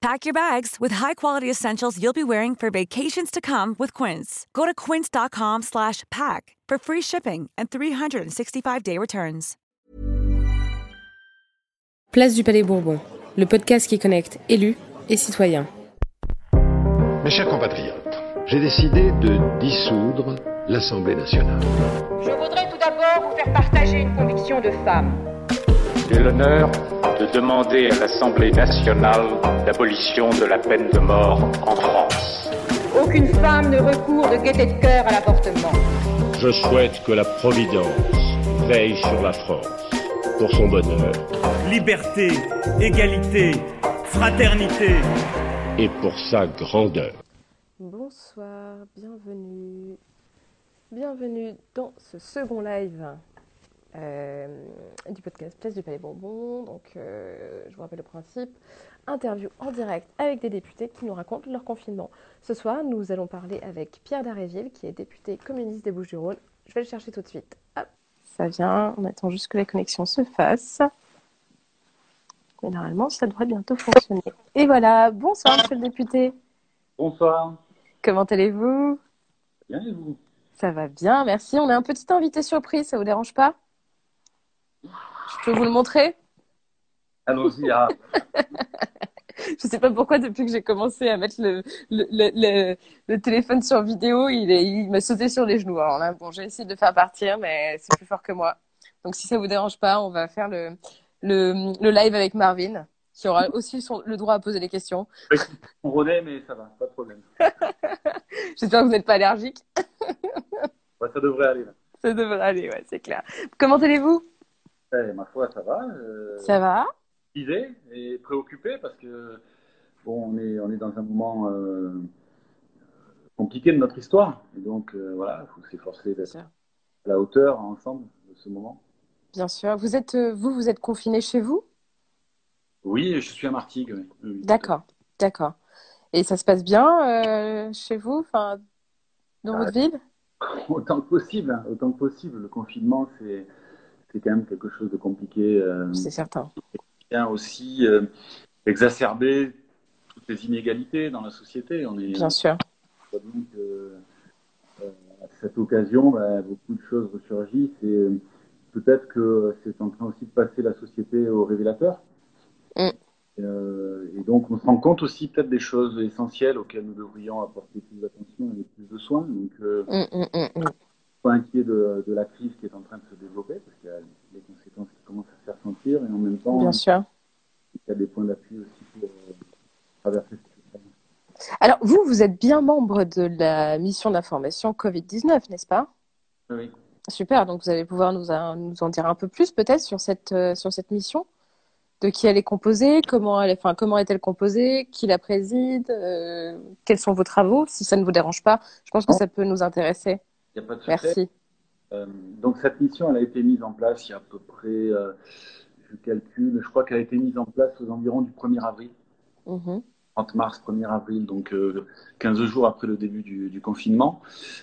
Pack your bags with high-quality essentials you'll be wearing for vacations to come with Quince. Go to quince.com/pack for free shipping and 365-day returns. Place du Palais Bourbon, le podcast qui connecte élus et citoyens. Mes chers compatriotes, j'ai décidé de dissoudre l'Assemblée nationale. Je voudrais tout d'abord vous faire partager une conviction de femme. J'ai l'honneur de demander à l'Assemblée nationale l'abolition de la peine de mort en France. Aucune femme ne recourt de gaieté de cœur à l'avortement. Je souhaite que la Providence veille sur la France pour son bonheur. Liberté, égalité, fraternité. Et pour sa grandeur. Bonsoir, bienvenue. Bienvenue dans ce second live euh, du podcast Place du Palais Bourbon. Donc, euh, je vous rappelle le principe interview en direct avec des députés qui nous racontent leur confinement. Ce soir, nous allons parler avec Pierre Daréville, qui est député communiste des Bouches-du-Rhône. Je vais le chercher tout de suite. Hop, ça vient. On attend juste que la connexion se fasse. Mais normalement, ça devrait bientôt fonctionner. Et voilà. Bonsoir, monsieur le député. Bonsoir. Comment allez-vous? Bien et vous? Ça va bien, merci. On a un petit invité surprise, ça vous dérange pas? Je peux vous le montrer? Allons-y. Ah. Je sais pas pourquoi, depuis que j'ai commencé à mettre le, le, le, le, téléphone sur vidéo, il, est, il m'a sauté sur les genoux. Alors là, bon, j'ai essayé de le faire partir, mais c'est plus fort que moi. Donc si ça vous dérange pas, on va faire le, live avec Marvin, qui aura aussi son, le droit à poser des questions. On renaît, mais ça va, pas de problème. J'espère que vous n'êtes pas allergique. ouais, ça devrait aller. Là. Ça devrait aller, ouais, c'est clair. Comment allez-vous? Eh, Ma foi, ça va. Euh... Ça va Idée et préoccupé parce que bon, on est, on est dans un moment euh, compliqué de notre histoire. Et donc, euh, voilà, il faut s'efforcer d'être à la hauteur ensemble de ce moment. Bien sûr. Vous êtes, vous, vous êtes confiné chez vous? Oui, je suis à Martigues. Oui. Oui, d'accord, d'accord. Et ça se passe bien chez vous, enfin, dans Ah, votre ville? Autant que possible, hein, autant que possible. Le confinement, c'est c'est quand même quelque chose de compliqué. Euh, C'est certain. vient aussi euh, exacerber toutes les inégalités dans la société. On est Bien sûr. donc euh, à cette occasion, bah, beaucoup de choses ressurgissent et peut-être que c'est en train aussi de passer la société au révélateur. Mm. Euh, et donc on se rend compte aussi peut-être des choses essentielles auxquelles nous devrions apporter plus d'attention et plus de soins. Donc euh, mm, mm, mm. Pas inquiet de, de la crise qui est en train de se développer parce qu'il y a les conséquences qui commencent à se faire sentir et en même temps Bien sûr. il y a des points d'appui aussi pour euh, traverser cette situation. Alors, vous, vous êtes bien membre de la mission d'information Covid-19, n'est-ce pas? Oui. Super, donc vous allez pouvoir nous, en- nous en dire un peu plus peut-être sur cette, euh, sur cette mission? De qui elle est composée, comment elle est, enfin, comment est-elle composée, qui la préside, euh, quels sont vos travaux, si ça ne vous dérange pas. Je pense que ça peut nous intéresser. Il n'y a pas de secret. Merci. Euh, donc cette mission, elle a été mise en place il y a à peu près, euh, je calcule, je crois qu'elle a été mise en place aux environs du 1er avril, Mhm. 30 mars, 1er avril, donc euh, 15 jours après le début du, du confinement.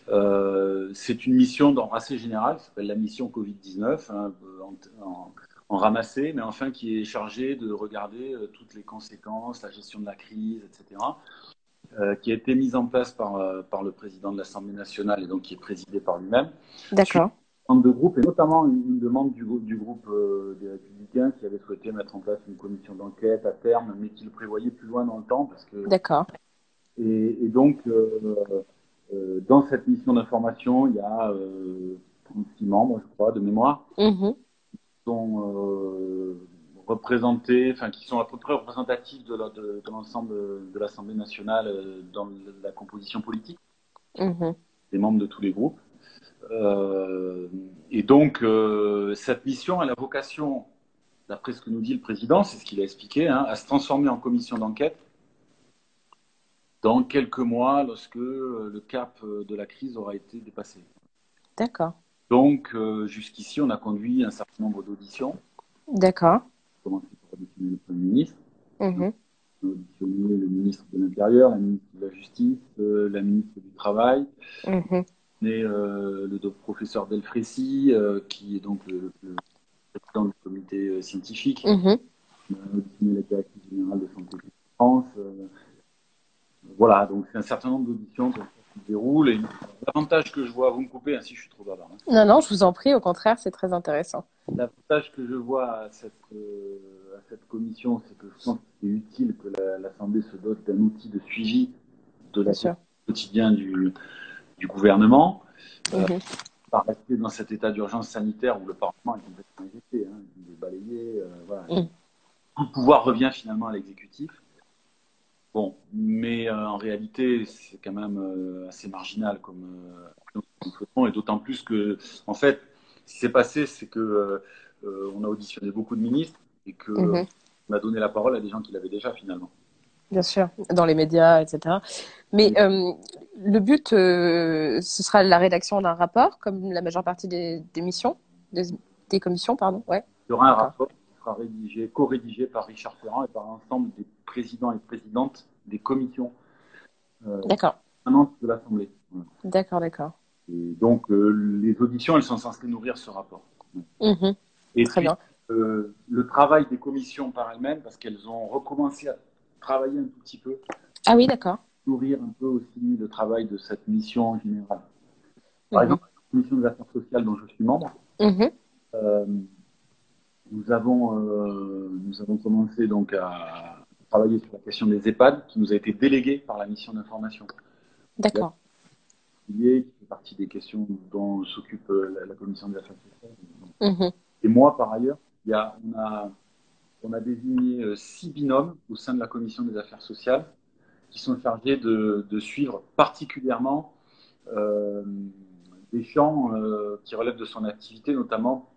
Euh, c'est une mission d'ordre assez général, qui s'appelle la mission Covid-19, hein, en, en- en ramassé, mais enfin qui est chargée de regarder euh, toutes les conséquences, la gestion de la crise, etc. euh, qui a été mise en place par, euh, par le président de l'Assemblée nationale et donc qui est présidée par lui-même. D'accord. de groupe et notamment une, demande du, grou- du groupe euh, des Républicains qui avait souhaité mettre en place une commission d'enquête à terme, mais qui le prévoyait plus loin dans le temps parce que D'accord. et, et donc dans cette mission d'information il y a euh, 36 membres je crois de mémoire qui sont euh, représentés, enfin qui sont à peu près représentatifs de, la- de, de l'ensemble de l'Assemblée nationale euh, dans la composition politique Mhm. des membres de tous les groupes. Euh, et donc, euh, cette mission a la vocation, d'après ce que nous dit le président, c'est ce qu'il a expliqué, hein, à se transformer en commission d'enquête dans quelques mois lorsque le cap de la crise aura été dépassé. D'accord. Donc, euh, jusqu'ici, on a conduit un certain nombre d'auditions. D'accord. Par auditionner le Premier ministre. Mhm. On a auditionné le ministre de l'Intérieur, la ministre de la Justice, euh, la ministre du Travail, et euh, le professeur Delfrécy, euh, qui est donc le, le président du comité scientifique. Mhm. On a auditionné la directrice générale de Santé publique France. voilà, donc c'est un certain nombre d'auditions qui déroulent. Et l'avantage que je vois, vous me coupez, hein, si je suis trop bavard. hein. Non, non, je vous en prie, au contraire, c'est très intéressant. L'avantage que je vois à cette, euh, à cette commission, c'est que je pense que c'est utile que la- l'Assemblée se dote d'un outil de suivi de la quotidien du, du gouvernement. Euh, Mhm. pas rester dans cet état d'urgence sanitaire où le Parlement est complètement injecté, hein, il est balayé. euh, voilà. Tout le pouvoir revient finalement à l'exécutif. Bon, mais euh, en réalité, c'est quand même euh, assez marginal comme euh, et d'autant plus que, en fait, ce qui s'est passé, c'est que on a auditionné beaucoup de ministres et que Mhm. on a donné la parole à des gens qui l'avaient déjà finalement. Bien sûr, dans les médias, etc. Mais le but, ce sera la rédaction d'un rapport, comme la majeure partie des, des missions, des, des commissions, pardon. Ouais. Il y aura un rapport qui sera rédigé, co-rédigé par Richard Ferrand et par l'ensemble des présidents et présidentes des commissions euh, permanentes de l'Assemblée. Voilà. d'accord, d'accord. Et donc, euh, les auditions, elles sont censées nourrir ce rapport. Mhm. Et Très puis, bien. euh, le travail des commissions par elles-mêmes, parce qu'elles ont recommencé à travailler un tout petit peu, Ah oui, d'accord. nourrir un peu aussi le travail de cette mission générale. Par Mhm. exemple, la commission des affaires sociales dont je suis membre, Mhm. euh, nous, avons, euh, nous avons commencé donc à travailler sur la question des EHPAD, qui nous a été déléguée par la mission d'information. D'accord. qui fait partie des questions dont s'occupe euh, la, la commission des affaires sociales. Mhm. Et moi, par ailleurs, il y a, on, a, on a désigné euh, six binômes au sein de la commission des affaires sociales qui sont chargés de, de suivre particulièrement euh, des champs euh, qui relèvent de son activité, notamment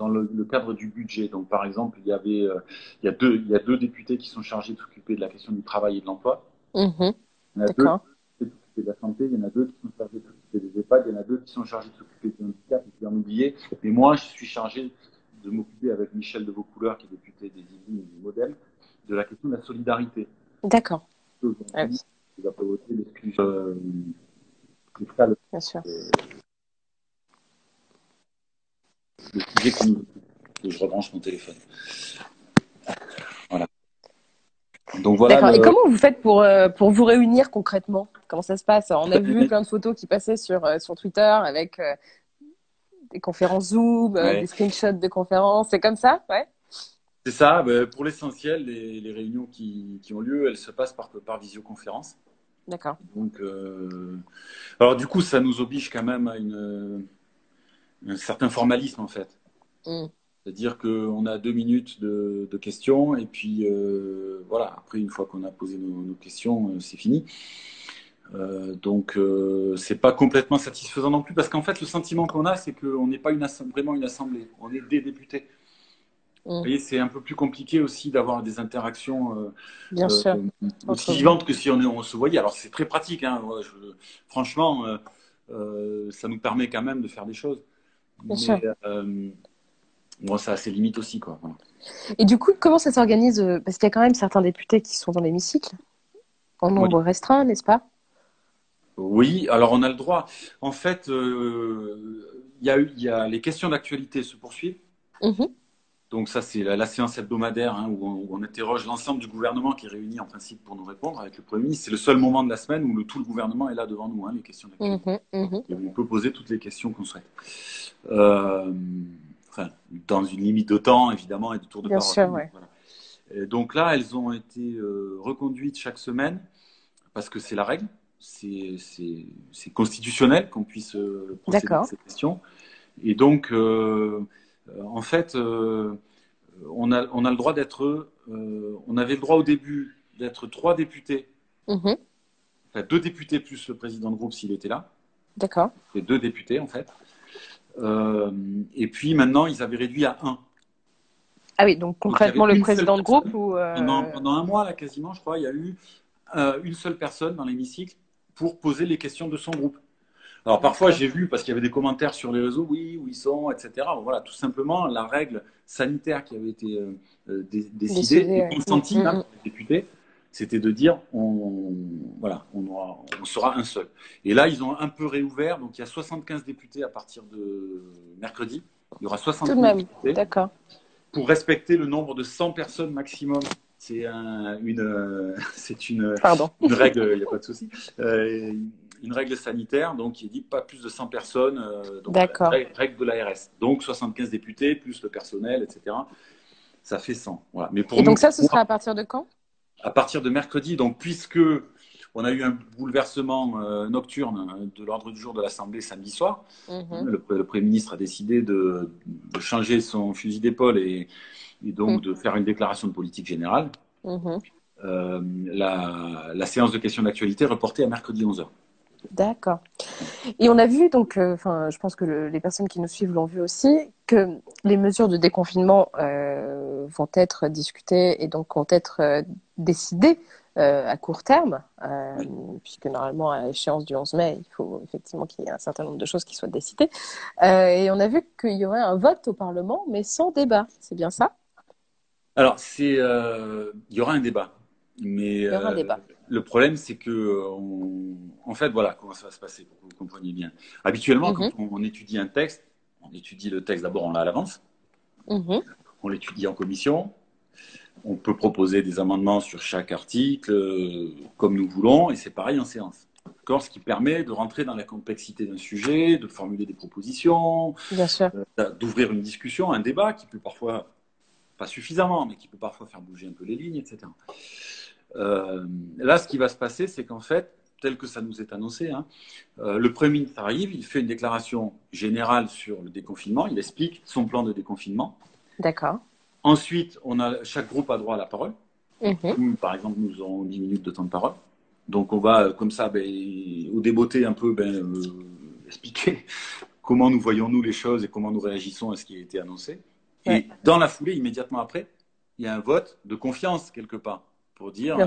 dans le, le cadre du budget. Donc, par exemple, il y, avait, euh, il, y a deux, il y a deux députés qui sont chargés de s'occuper de la question du travail et de l'emploi. Mhm. Il y en a deux qui sont s'occuper de la santé, il y en a deux qui sont chargés de s'occuper des EHPAD, il y en a deux qui sont chargés de s'occuper du handicap, et puis en oublier. Mais moi, je suis chargé de m'occuper avec Michel de Vaucouleurs, qui est député des Yvelines et du Modèle, de la question de la solidarité. D'accord. Aujourd'hui, Ah oui, il va pas voter l'exclusion fiscale, bien sûr. le Et je rebranche mon téléphone. Voilà. Donc voilà. Le- Et comment vous faites pour, euh, pour vous réunir concrètement? Comment ça se passe? On a vu plein de photos qui passaient sur, euh, sur Twitter avec euh, des conférences Zoom, Ouais. des screenshots de conférences. C'est comme ça? Ouais. C'est ça. ben, pour l'essentiel, les, les réunions qui, qui ont lieu, elles se passent par, par visioconférence. D'accord. Donc, alors du coup, ça nous oblige quand même à une, un certain formalisme en fait. Mm. C'est-à-dire qu'on a deux minutes de, de questions et puis euh, voilà. Après, une fois qu'on a posé nos, nos questions, euh, c'est fini. Euh, donc, euh, c'est pas complètement satisfaisant non plus parce qu'en fait, le sentiment qu'on a, c'est qu'on n'est pas une vraiment une assemblée. On est des députés. Mm. Vous voyez, c'est un peu plus compliqué aussi d'avoir des interactions. euh, Bien euh, sûr. aussi Entre- vivante que si on, se voyait. Alors c'est très pratique, hein. Ouais, je- franchement, euh, ça nous permet quand même de faire des choses. Bien sûr. euh, bon, ça a ses limites aussi. Quoi. Voilà. Et du coup, comment ça s'organise euh, Parce qu'il y a quand même certains députés qui sont dans l'hémicycle, en nombre restreint, n'est-ce pas? Oui, alors on a le droit. En fait, euh, il y, a eu- il y a les questions d'actualité se poursuivent. Mhm. Donc ça, c'est la, la séance hebdomadaire hein, où, on, où on interroge l'ensemble du gouvernement qui est réuni en principe pour nous répondre avec le Premier ministre. C'est le seul moment de la semaine où le, tout le gouvernement est là devant nous, hein, les questions d'actualité. Mhm, mhm. Et on peut poser toutes les questions qu'on souhaite. Euh, enfin, dans une limite de temps, évidemment, et de tour de Bien parole. sûr, ouais. Voilà. Et donc là, elles ont été euh, reconduites chaque semaine parce que c'est la règle. C'est constitutionnel qu'on puisse euh, procéder à ces questions. Et donc, euh, en fait, euh, on, a, on a le droit d'être. euh, on avait le droit au début d'être trois députés, Mhm. enfin deux députés plus le président de groupe s'il était là D'accord. les deux députés en fait. Euh, et puis maintenant, ils avaient réduit à un. Ah oui, donc concrètement, le président de groupe ou. euh, Pendant, pendant un mois, là, quasiment, je crois, il y a eu euh, une seule personne dans l'hémicycle pour poser les questions de son groupe. Alors parfois j'ai vu, parce qu'il y avait des commentaires sur les réseaux, oui, où ils sont, etc. Bon, voilà, tout simplement, la règle sanitaire qui avait été euh, euh, dé- décidée et consentie Mm, hein, mm. par les députés, c'était de dire, on, voilà, on, aura- on sera un seul. Et là, ils ont un peu réouvert, donc il y a 75 députés à partir de mercredi. Il y aura Tout 75 de même. députés D'accord. pour respecter le nombre de 100 personnes maximum. C'est un- une, euh, c'est une, règle, il n'y a pas de souci. Euh, une règle sanitaire, donc qui dit pas plus de 100 personnes. euh, donc, règle, règle de l'ARS. Donc 75 députés, plus le personnel, etc. Ça fait 100. Voilà. Mais pour Et donc ça, ce sera à partir de quand? À partir de mercredi, donc puisque on a eu un bouleversement euh, nocturne euh, de l'ordre du jour de l'Assemblée samedi soir, Mhm. le, le Premier ministre a décidé de, de changer son fusil d'épaule et, et donc Mhm. de faire une déclaration de politique générale. Mhm. Euh, la, la séance de questions d'actualité est reportée à mercredi 11h. D'accord. Et on a vu donc, euh, je pense que le- les personnes qui nous suivent l'ont vu aussi, que les mesures de déconfinement euh, vont être discutées et donc vont être euh, décidées à court terme, puisque normalement à l'échéance du 11 mai, il faut effectivement qu'il y ait un certain nombre de choses qui soient décidées. Et on a vu qu'il y aurait un vote au Parlement, mais sans débat. C'est bien ça? Alors, il y aura un débat. Mais y aura un débat. Le problème, c'est que, on- en fait, voilà comment ça va se passer pour que vous compreniez bien. Habituellement, Mhm. quand on, on étudie un texte, on étudie le texte d'abord, on l'a à l'avance, Mhm. on l'étudie en commission, on peut proposer des amendements sur chaque article, euh, comme nous voulons, et c'est pareil en séance. Ce qui permet de rentrer dans la complexité d'un sujet, de formuler des propositions, euh, d'ouvrir une discussion, un débat qui peut parfois, pas suffisamment, mais qui peut parfois faire bouger un peu les lignes, etc. Euh, là, ce qui va se passer, c'est qu'en fait, tel que ça nous est annoncé, hein, euh, le Premier ministre arrive, il fait une déclaration générale sur le déconfinement, il explique son plan de déconfinement. D'accord. Ensuite, on a, chaque groupe a droit à la parole. Mhm. Nous, par exemple, nous aurons 10 minutes de temps de parole. Donc, on va, euh, comme ça, ben, au débeauté un peu, ben, euh, expliquer comment nous voyons-nous les choses et comment nous réagissons à ce qui a été annoncé. Et dans la foulée, immédiatement après, il y a un vote de confiance quelque part pour dire euh,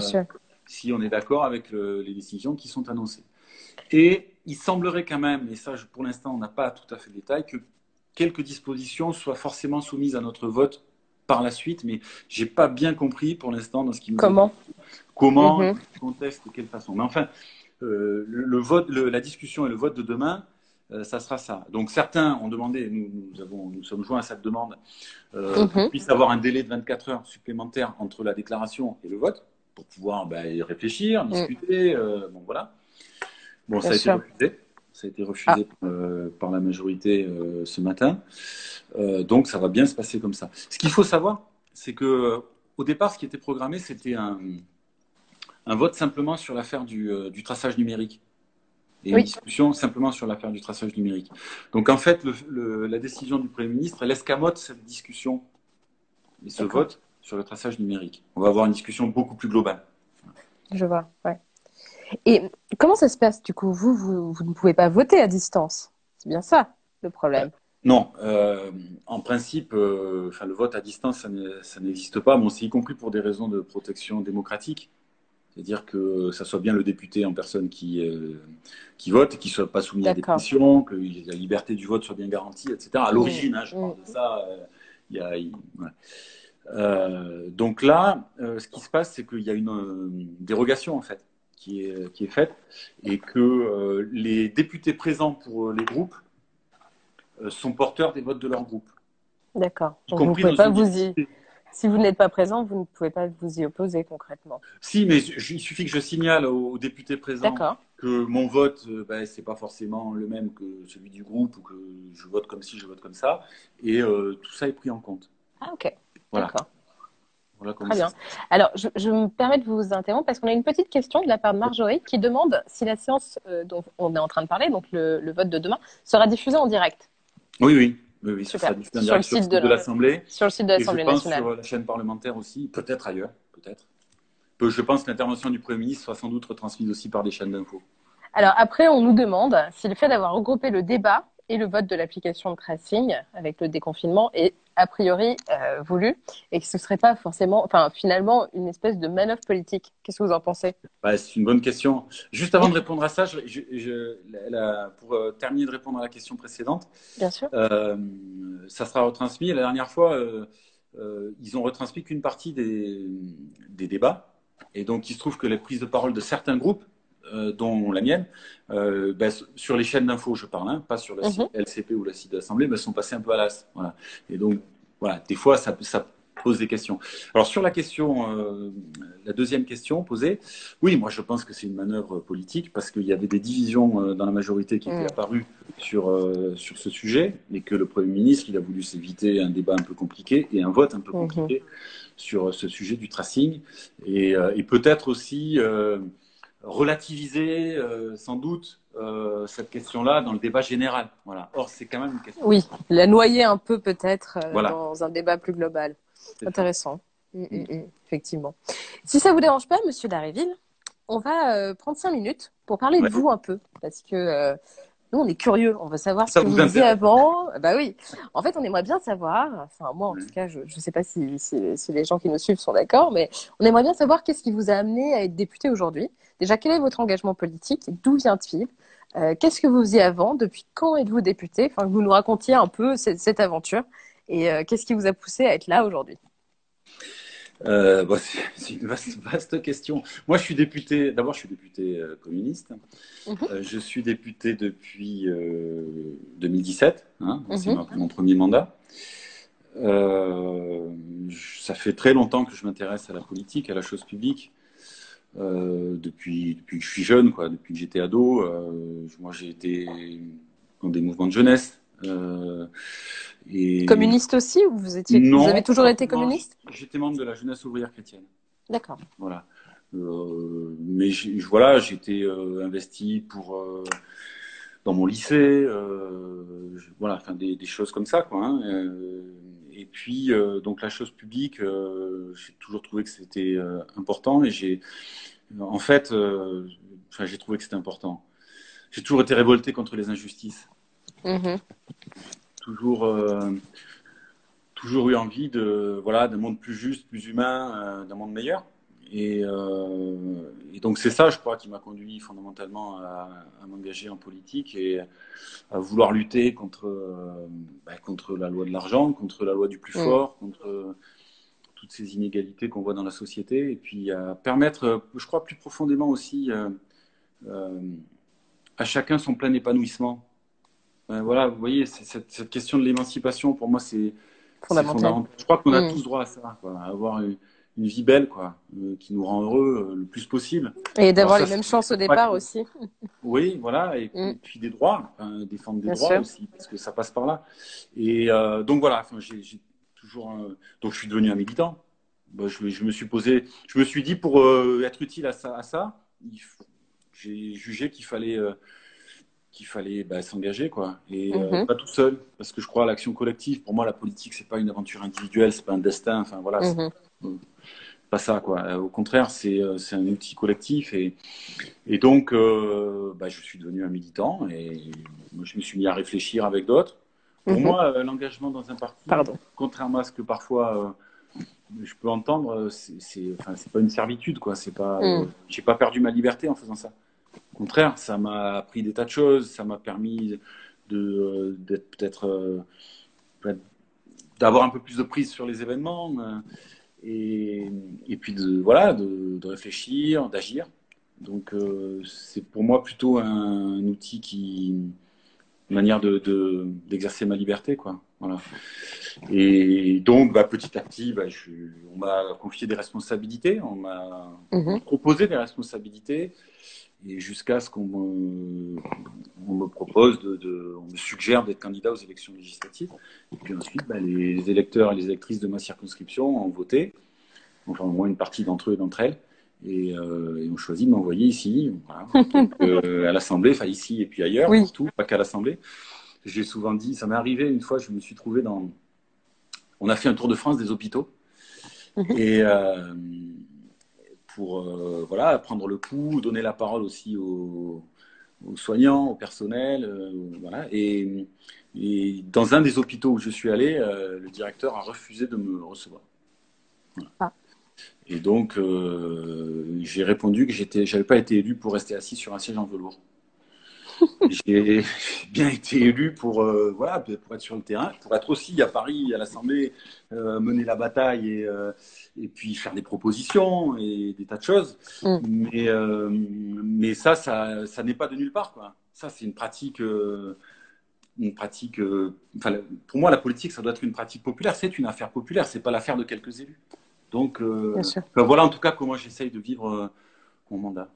si on est d'accord avec le- les décisions qui sont annoncées. Et il semblerait quand même, et ça pour l'instant on n'a pas tout à fait le détail, que quelques dispositions soient forcément soumises à notre vote par la suite, mais j'ai pas bien compris pour l'instant dans ce qui est Comment comment, dans quel contexte, de quelle façon. Mais enfin, euh, le, le vote, le- la discussion et le vote de demain, euh, ça sera ça. Donc certains ont demandé, nous, nous, avons, nous sommes joints à cette demande, euh, Mhm. qu'on puisse avoir un délai de 24 heures supplémentaire entre la déclaration et le vote, pour pouvoir ben, y réfléchir, discuter, euh, bon voilà. Bon, ça Mm. A sûr. été refusé. Ça a été refusé euh, par la majorité euh, ce matin. Euh, donc ça va bien se passer comme ça. Ce qu'il faut savoir, c'est que au départ, ce qui était programmé, c'était un, un vote simplement sur l'affaire du, du traçage numérique. Et Oui. une discussion simplement sur l'affaire du traçage numérique. Donc en fait, le- le- la décision du Premier ministre, elle escamote cette discussion et ce vote sur le traçage numérique. On va avoir une discussion beaucoup plus globale. Je vois, ouais. Et comment ça se passe du coup? Vous, vous, vous ne pouvez pas voter à distance. C'est bien ça le problème. Non, euh, en principe, euh, le vote à distance, ça n'existe pas. Bon, c'est y compris pour des raisons de protection démocratique. C'est-à-dire que ça soit bien le député en personne qui, euh, qui vote, et qu'il ne soit pas soumis à des pressions, que la liberté du vote soit bien garantie, etc. À l'origine, hein, je parle de ça. euh, y a. Euh, donc là, euh, ce qui se passe, c'est qu'il y a une euh, dérogation en fait qui est, qui est faite et que les députés présents pour les groupes sont porteurs des votes de leur groupe. D'accord. Donc vous ne pouvez pas vous y. Si vous n'êtes pas présent, vous ne pouvez pas vous y opposer concrètement. Si, mais il suffit que je signale aux députés présents que mon vote, euh, ben, c'est pas forcément le même que celui du groupe ou que je vote comme ci, je vote comme ça, et euh, tout ça est pris en compte. Ah ok. Voilà. D'accord. Voilà Très bien. Alors, je, je me permets de vous interrompre parce qu'on a une petite question de la part de Marjorie qui demande si la séance euh, dont on est en train de parler, donc le, le vote de demain, sera diffusée en direct Oui, oui, oui, oui, ça Super. sera diffusé en Sur de de la- l'Assemblée. sur le site de l'Assemblée pense nationale. sur la chaîne parlementaire aussi, peut-être ailleurs, peut-être. Peu- Je pense que l'intervention du Premier ministre sera sans doute retransmise aussi par des chaînes d'infos. Alors après, on nous demande si le fait d'avoir regroupé le débat et le vote de l'application de tracing avec le déconfinement est a priori euh, voulu et que ce serait pas forcément, enfin finalement une espèce de manœuvre politique. Qu'est-ce que vous en pensez? Bah, C'est une bonne question. Juste avant de répondre à ça, je, je, la, pour euh, terminer de répondre à la question précédente, bien sûr, euh, ça sera retransmis. La dernière fois, ils ont retransmis qu'une partie des, des, débats, et donc il se trouve que les prises de parole de certains groupes dont la mienne, euh, ben, sur les chaînes d'infos, je parle, hein, pas sur le site LCP ou le site de l'Assemblée, mais sont passées un peu à l'as. Voilà. Et donc, voilà, des fois, ça, ça pose des questions. Alors, sur la question, euh, la deuxième question posée, oui, moi, je pense que c'est une manœuvre politique parce qu'il y avait des divisions euh, dans la majorité qui étaient apparues sur, euh, sur ce sujet et que le Premier ministre, il a voulu s'éviter un débat un peu compliqué et un vote un peu compliqué sur ce sujet du tracing et, euh, et peut-être aussi relativiser euh, sans doute euh, cette question-là dans le débat général. Voilà. Or, c'est quand même une question. Oui, la noyer un peu peut-être euh, voilà. dans un débat plus global. Intéressant. Mmh, mmh, mmh. Effectivement. Si ça vous dérange pas, Monsieur Daréville, on va prendre cinq minutes pour parler ouais. de vous un peu, parce que nous, on est curieux, on veut savoir ça ce que vous, vous disiez avant. Bah oui. En fait, on aimerait bien savoir, enfin moi en tout cas, je ne sais pas si, si, si, les gens qui nous suivent sont d'accord, mais on aimerait bien savoir qu'est-ce qui vous a amené à être député aujourd'hui. Déjà, quel est votre engagement politique D'où vient-il? Euh, Qu'est-ce que vous faisiez avant? Depuis quand êtes-vous député? Enfin, que vous nous racontiez un peu cette, cette aventure. Et euh, qu'est-ce qui vous a poussé à être là aujourd'hui? Euh, bah, c'est une vaste, vaste, question. Moi, je suis député. D'abord, je suis député euh, communiste. Mm -hmm. euh, je suis député depuis 2017. Hein. C'est mon premier mandat. Ça fait très longtemps que je m'intéresse à la politique, à la chose publique. Euh, depuis, depuis que je suis jeune, quoi, depuis que j'étais ado. moi, j'ai été dans des mouvements de jeunesse. Euh, et... Communiste aussi ou vous, étiez, non, vous avez toujours été communiste? J'étais membre de la jeunesse ouvrière chrétienne. D'accord. Voilà. Euh, mais voilà, j'étais euh, investi pour dans mon lycée, voilà, enfin des, des, choses comme ça, quoi. Hein, et puis donc la chose publique, j'ai toujours trouvé que c'était important et j'ai, en fait, enfin j'ai trouvé que c'était important. J'ai toujours été révolté contre les injustices. Mmh. Toujours, euh, toujours eu envie de voilà d'un monde plus juste, plus humain, euh, d'un monde meilleur. Et, euh, et donc c'est ça, je crois, qui m'a conduit fondamentalement à, à m'engager en politique et à vouloir lutter contre bah, contre la loi de l'argent, contre la loi du plus Mmh. fort, contre toutes ces inégalités qu'on voit dans la société, et puis à permettre, je crois, plus profondément aussi à chacun son plein épanouissement. Euh, voilà, vous voyez, cette, cette, question de l'émancipation, pour moi, c'est fondamental. fondamental. Je crois qu'on a Mm. tous droit à ça, quoi, à avoir une, une vie belle, quoi, euh, qui nous rend heureux euh, le plus possible. Et d'avoir les mêmes chances au départ que- aussi. Oui, voilà, et, Mm. puis des droits, enfin, défendre des Bien droits sûr. aussi, parce que ça passe par là. Et euh, donc voilà, j'ai toujours, donc je suis devenu un militant. Bah, je, je me suis posé, je me suis dit pour euh, être utile à ça, à j'ai jugé qu'il fallait euh, qu'il fallait bah, s'engager quoi et euh, Mhm. pas tout seul parce que je crois à l'action collective pour moi la politique c'est pas une aventure individuelle c'est pas un destin enfin voilà. Pas ça quoi Euh, au contraire c'est euh, c'est un outil collectif et et donc euh, bah, je suis devenu un militant et moi, je me suis mis à réfléchir avec d'autres pour Mhm. moi l'engagement dans un parti Pardon. contrairement à ce que parfois je peux entendre c'est enfin, c'est pas une servitude quoi c'est pas Mm. j'ai pas perdu ma liberté en faisant ça au contraire, ça m'a appris des tas de choses, ça m'a permis de d'être peut-être d'avoir un peu plus de prise sur les événements et, et puis de voilà de, de réfléchir, d'agir. Donc euh, c'est pour moi plutôt un, un outil qui une manière de de- d'exercer ma liberté quoi. Voilà. Et donc bah, petit à petit, bah, je, on m'a confié des responsabilités, on m'a Mhm. proposer des responsabilités et jusqu'à ce qu'on me, on me propose, de, de- on me suggère d'être candidat aux élections législatives. Et puis ensuite, bah, les électeurs et les électrices de ma circonscription ont voté, enfin au moins une partie d'entre eux et d'entre elles, et, euh, et ont choisi de m'envoyer ici, voilà. Donc, euh, à l'Assemblée, enfin ici et puis ailleurs, Oui. partout, pas qu'à l'Assemblée. J'ai souvent dit, ça m'est arrivé une fois, je me suis trouvé dans... On a fait un tour de France des hôpitaux. Et euh, pour euh, voilà, prendre le pouls, donner la parole aussi aux, aux soignants, au personnel, voilà. Et, et, dans un des hôpitaux où je suis allé, le directeur a refusé de me recevoir. Ah. Et donc, j'ai répondu que j'étais, j'avais pas été élu pour rester assis sur un siège en velours. J'ai bien été élu pour, euh, voilà, pour être sur le terrain, pour être aussi à Paris, à l'Assemblée, euh, mener la bataille et, euh, et puis faire des propositions et des tas de choses. Mm. Mais, mais ça, ça, ça n'est pas de nulle part. Quoi. Ça, c'est une pratique. une pratique enfin, pour moi, la politique, ça doit être une pratique populaire. C'est une affaire populaire, c'est pas l'affaire de quelques élus. Donc, voilà en tout cas comment j'essaye de vivre mon mandat.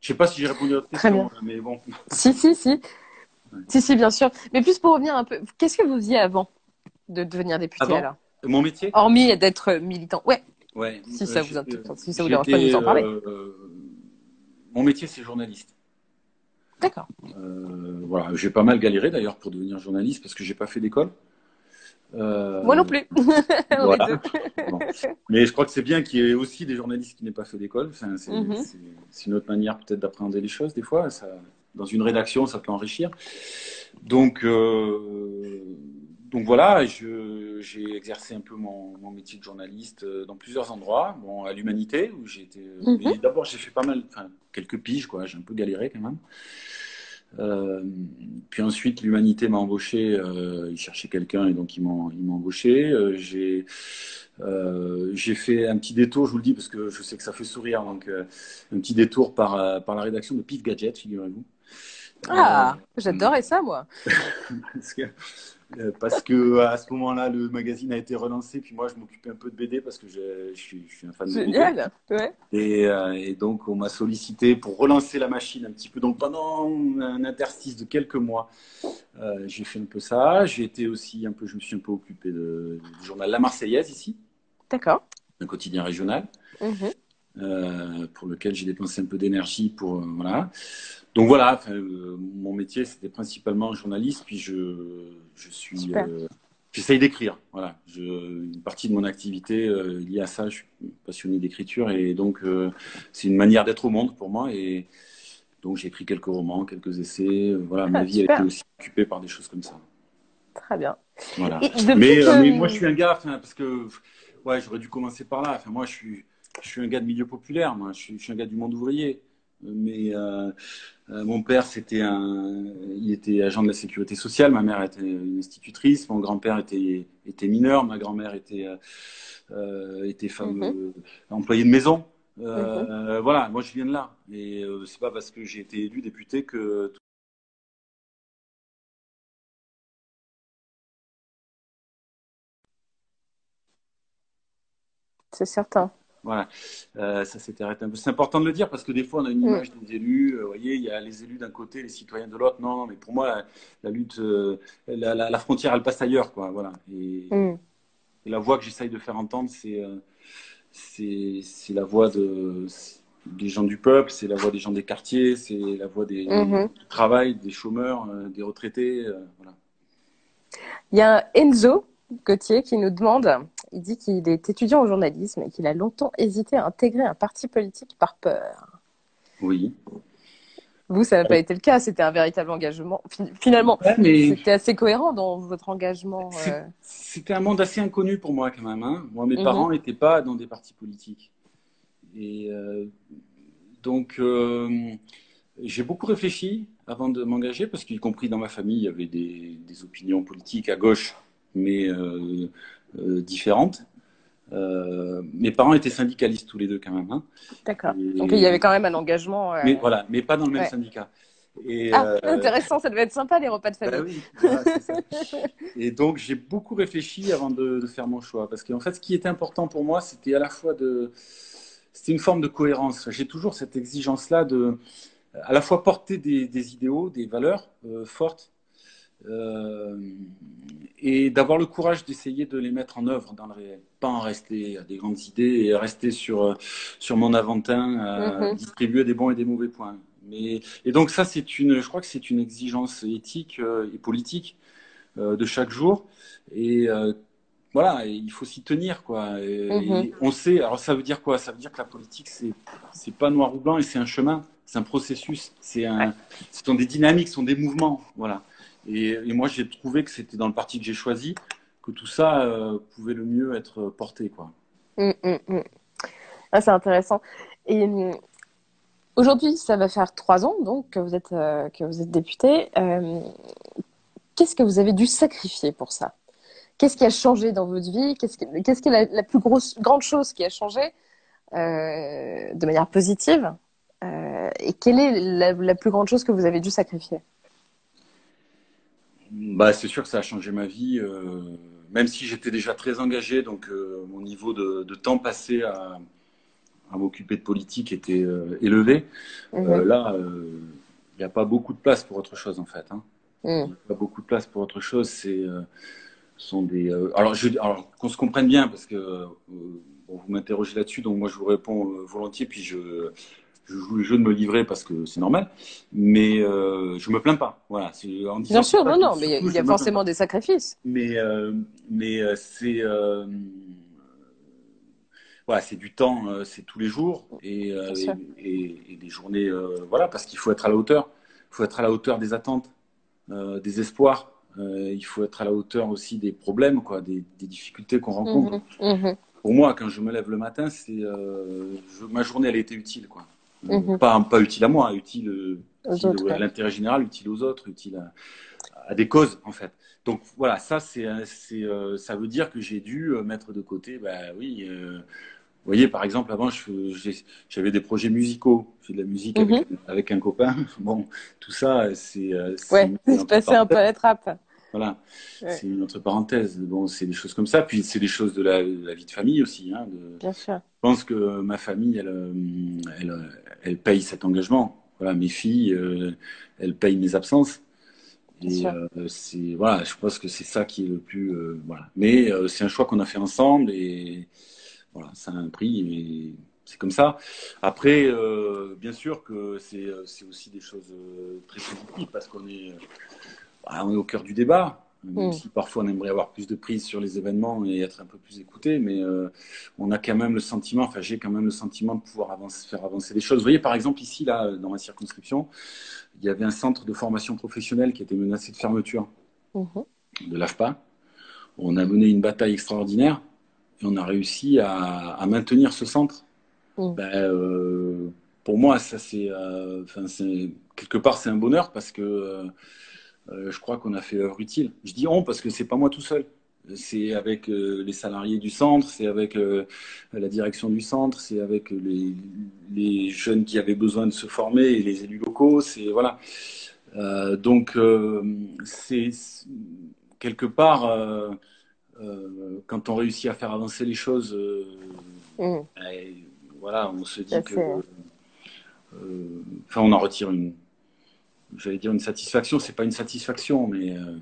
Je sais pas si j'ai répondu à votre question, mais bon. Si, si, si. Si, si, bien sûr. Mais plus pour revenir un peu, qu'est-ce que vous faisiez avant de devenir député alors? Mon métier? Hormis d'être militant. Ouais. Ouais. Si ça vous, si ça vous dérange pas de nous en parler. Euh, mon métier, c'est journaliste. D'accord. Euh, voilà, j'ai pas mal galéré d'ailleurs pour devenir journaliste parce que j'ai pas fait d'école. Euh, Moi non plus. Mais je crois que c'est bien qu'il y ait aussi des journalistes qui n'aient pas fait d'école. Enfin, mhm. c'est une autre manière peut-être d'appréhender les choses des fois. Ça, dans une rédaction, ça peut enrichir. Donc, euh, donc voilà, j'ai exercé un peu mon, mon, métier de journaliste euh, dans plusieurs endroits. Bon, à l'Humanité, où j'ai été. Mhm. D'abord, j'ai fait pas mal, enfin, quelques piges, quoi. J'ai un peu galéré quand même. Euh, puis ensuite, l'humanité m'a embauché. Euh, il cherchait quelqu'un et donc ils m'ont embauché. Euh, j'ai j'ai fait un petit détour, je vous le dis parce que je sais que ça fait sourire. Donc un petit détour par par la rédaction de Pif Gadget, figurez-vous. Ah, j'adorais ça moi. parce que euh, parce que à ce moment-là, le magazine a été relancé, puis moi, je m'occupais un peu de BD parce que je, suis, un fan de BD. Génial, ouais. Euh, et, donc, on m'a sollicité pour relancer la machine un petit peu. Donc, pendant un interstice de quelques mois, euh, j'ai fait un peu ça. J'ai été aussi un peu, je me suis un peu occupé de, du journal La Marseillaise ici. D'accord. Un quotidien régional. Mhm. pour lequel j'ai dépensé un peu d'énergie pour voilà donc voilà, euh, mon métier c'était principalement journaliste, puis je, je suis, euh, j'essaye d'écrire. Voilà, je, une partie de mon activité euh, liée à ça, je suis passionné d'écriture et donc c'est une manière d'être au monde pour moi et donc j'ai écrit quelques romans, quelques essais. voilà, ma vie a été aussi occupée par des choses comme ça. Très bien. Voilà. Mais, moi je suis un gars, parce que ouais, j'aurais dû commencer par là. Enfin, moi je suis, je suis un gars de milieu populaire, moi je suis, je suis un gars du monde ouvrier mais euh, euh, mon père, c'était un, il était agent de la sécurité sociale. Ma mère était une institutrice. Mon grand-père était, était mineur. Ma grand-mère était, euh, était femme, mhm. employée de maison. Mhm. Voilà, moi je viens de là. Et c'est pas parce que j'ai été élu député que C'est certain. Voilà, euh, ça s'était arrêté un peu. C'est important de le dire parce que des fois on a une mm. image des élus. Euh, vous voyez, il y a les élus d'un côté, les citoyens de l'autre. Non, mais pour moi, la, lutte, euh, la, frontière, elle passe ailleurs, quoi. Voilà. Mm. Et, la voix que j'essaye de faire entendre, c'est c'est la voix de, des gens du peuple, c'est la voix des gens des quartiers, c'est la voix des, mm-hmm. du travail, des chômeurs, des retraités. voilà. Il y a Enzo Gauthier qui nous demande, il dit qu'il est étudiant au journalisme et qu'il a longtemps hésité à intégrer un parti politique par peur. Oui. Vous, ça n'a pas été le cas, c'était un véritable engagement. Finalement, c'était assez cohérent dans votre engagement. Euh. C'était un monde assez inconnu pour moi quand même. Hein. Moi, mes mhm. parents n'étaient pas dans des partis politiques. Et euh, donc, euh, j'ai beaucoup réfléchi avant de m'engager, parce qu'y compris dans ma famille, il y avait des opinions politiques à gauche mais euh, euh, différentes. Euh, mes parents étaient syndicalistes tous les deux quand même. Hein. D'accord. Donc il y avait quand même un engagement. Mais voilà, mais pas dans le même syndicat. Et, ah, intéressant, ça devait être sympa les repas de bah famille. et donc j'ai beaucoup réfléchi avant de, faire mon choix, parce qu'en fait, ce qui était important pour moi, c'était à la fois de, c'était une forme de cohérence. J'ai toujours cette exigence-là de, à la fois porter des, idéaux, des valeurs fortes, euh, et d'avoir le courage d'essayer de les mettre en œuvre dans le réel, pas en rester à des grandes idées et rester sur, euh, sur mon aventin à mhm. distribuer des bons et des mauvais points. Mais, et donc ça, c'est une, je crois que c'est une exigence éthique euh, et politique de chaque jour. Et voilà, il faut s'y tenir, quoi. Et, mhm. on sait, alors ça veut dire quoi? Ça veut dire que la politique, c'est, c'est pas noir ou blanc et c'est un chemin. c'est un processus, c'est un, ce sont des dynamiques, ce sont des mouvements, voilà. Et, moi, j'ai trouvé que c'était dans le parti que j'ai choisi que tout ça euh, pouvait le mieux être porté, quoi. Hum, hum, hum. Ah, c'est intéressant. Et aujourd'hui, ça va faire trois ans donc que vous êtes que vous êtes député. Qu'est-ce que vous avez dû sacrifier pour ça? Qu'est-ce qui a changé dans votre vie? Qu'est-ce qui, qu'est-ce qui est la, plus grosse, grande chose qui a changé euh, de manière positive? Euh, Et quelle est la, plus grande chose que vous avez dû sacrifier? Bah, C'est sûr que ça a changé ma vie, euh, même si j'étais déjà très engagé, donc mon niveau de, temps passé à, m'occuper de politique était élevé. Mhm. là, il n'y a pas beaucoup de place pour autre chose en fait. Hein. Mhm. Il n'y a pas beaucoup de place pour autre chose. C'est sont des. Euh, alors, qu'on se comprenne bien, parce que euh, vous m'interrogez là-dessus, donc moi je vous réponds euh, volontiers, puis je, je joue le jeu de me livrer parce que c'est normal, mais je me plains pas. Voilà. En bien sûr, non, non, mais il y a, forcément des sacrifices. Mais, mais c'est. voilà, c'est du temps, c'est tous les jours et, et, des journées, voilà, parce qu'il faut être à la hauteur. Il faut être à la hauteur des attentes, des espoirs, euh, il faut être à la hauteur aussi des problèmes, quoi, des, difficultés qu'on rencontre. Mhm, mhm. Pour moi, quand je me lève le matin, c'est euh, ma journée, elle a été utile, quoi. Euh, mhm. pas, pas utile à moi, utile, à l'intérêt général, utile aux autres, utile à, des causes, en fait. Donc voilà, ça, c'est, ça veut dire que j'ai dû mettre de côté, bah oui. Vous voyez, par exemple, avant, j'avais des projets musicaux. J'ai de la musique avec, un copain. Bon, tout ça, c'est. Ouais, c'est passé un peu à la trappe. Voilà, c'est une autre parenthèse. Bon, c'est des choses comme ça. Puis c'est des choses de la, vie de famille aussi. Hein, Bien sûr. Je pense que ma famille, elle, euh, elle, elle paye cet engagement. Voilà, mes filles, euh, elles payent mes absences. Et euh, c'est voilà, je pense que c'est ça qui est le plus voilà. Mais c'est un choix qu'on a fait ensemble et voilà, ça a un prix et c'est comme ça. Après, bien sûr que c'est aussi des choses très positives parce qu'on est bah, on est au cœur du débat. Même mm. si parfois on aimerait avoir plus de prise sur les événements et être un peu plus écouté, mais euh, on a quand même le sentiment, enfin j'ai quand même le sentiment de pouvoir avancer, faire avancer les choses. Vous voyez par exemple ici, là, dans ma circonscription, il y avait un centre de formation professionnelle qui était menacé de fermeture mm-hmm. de l'AFPA. On a mené une bataille extraordinaire et on a réussi à, maintenir ce centre. Mm. Ben, euh, pour moi, ça c'est, euh, quelque part c'est un bonheur parce que je crois qu'on a fait œuvre utile. Je dis on parce que c'est pas moi tout seul. C'est avec euh, les salariés du centre, c'est avec euh, la direction du centre, c'est avec les, jeunes qui avaient besoin de se former et les élus locaux. C'est voilà. donc c'est quelque part quand on réussit à faire avancer les choses, mmh. ben, voilà, on se dit que, enfin, on en retire une, j'allais dire une satisfaction, c'est pas une satisfaction, mais euh,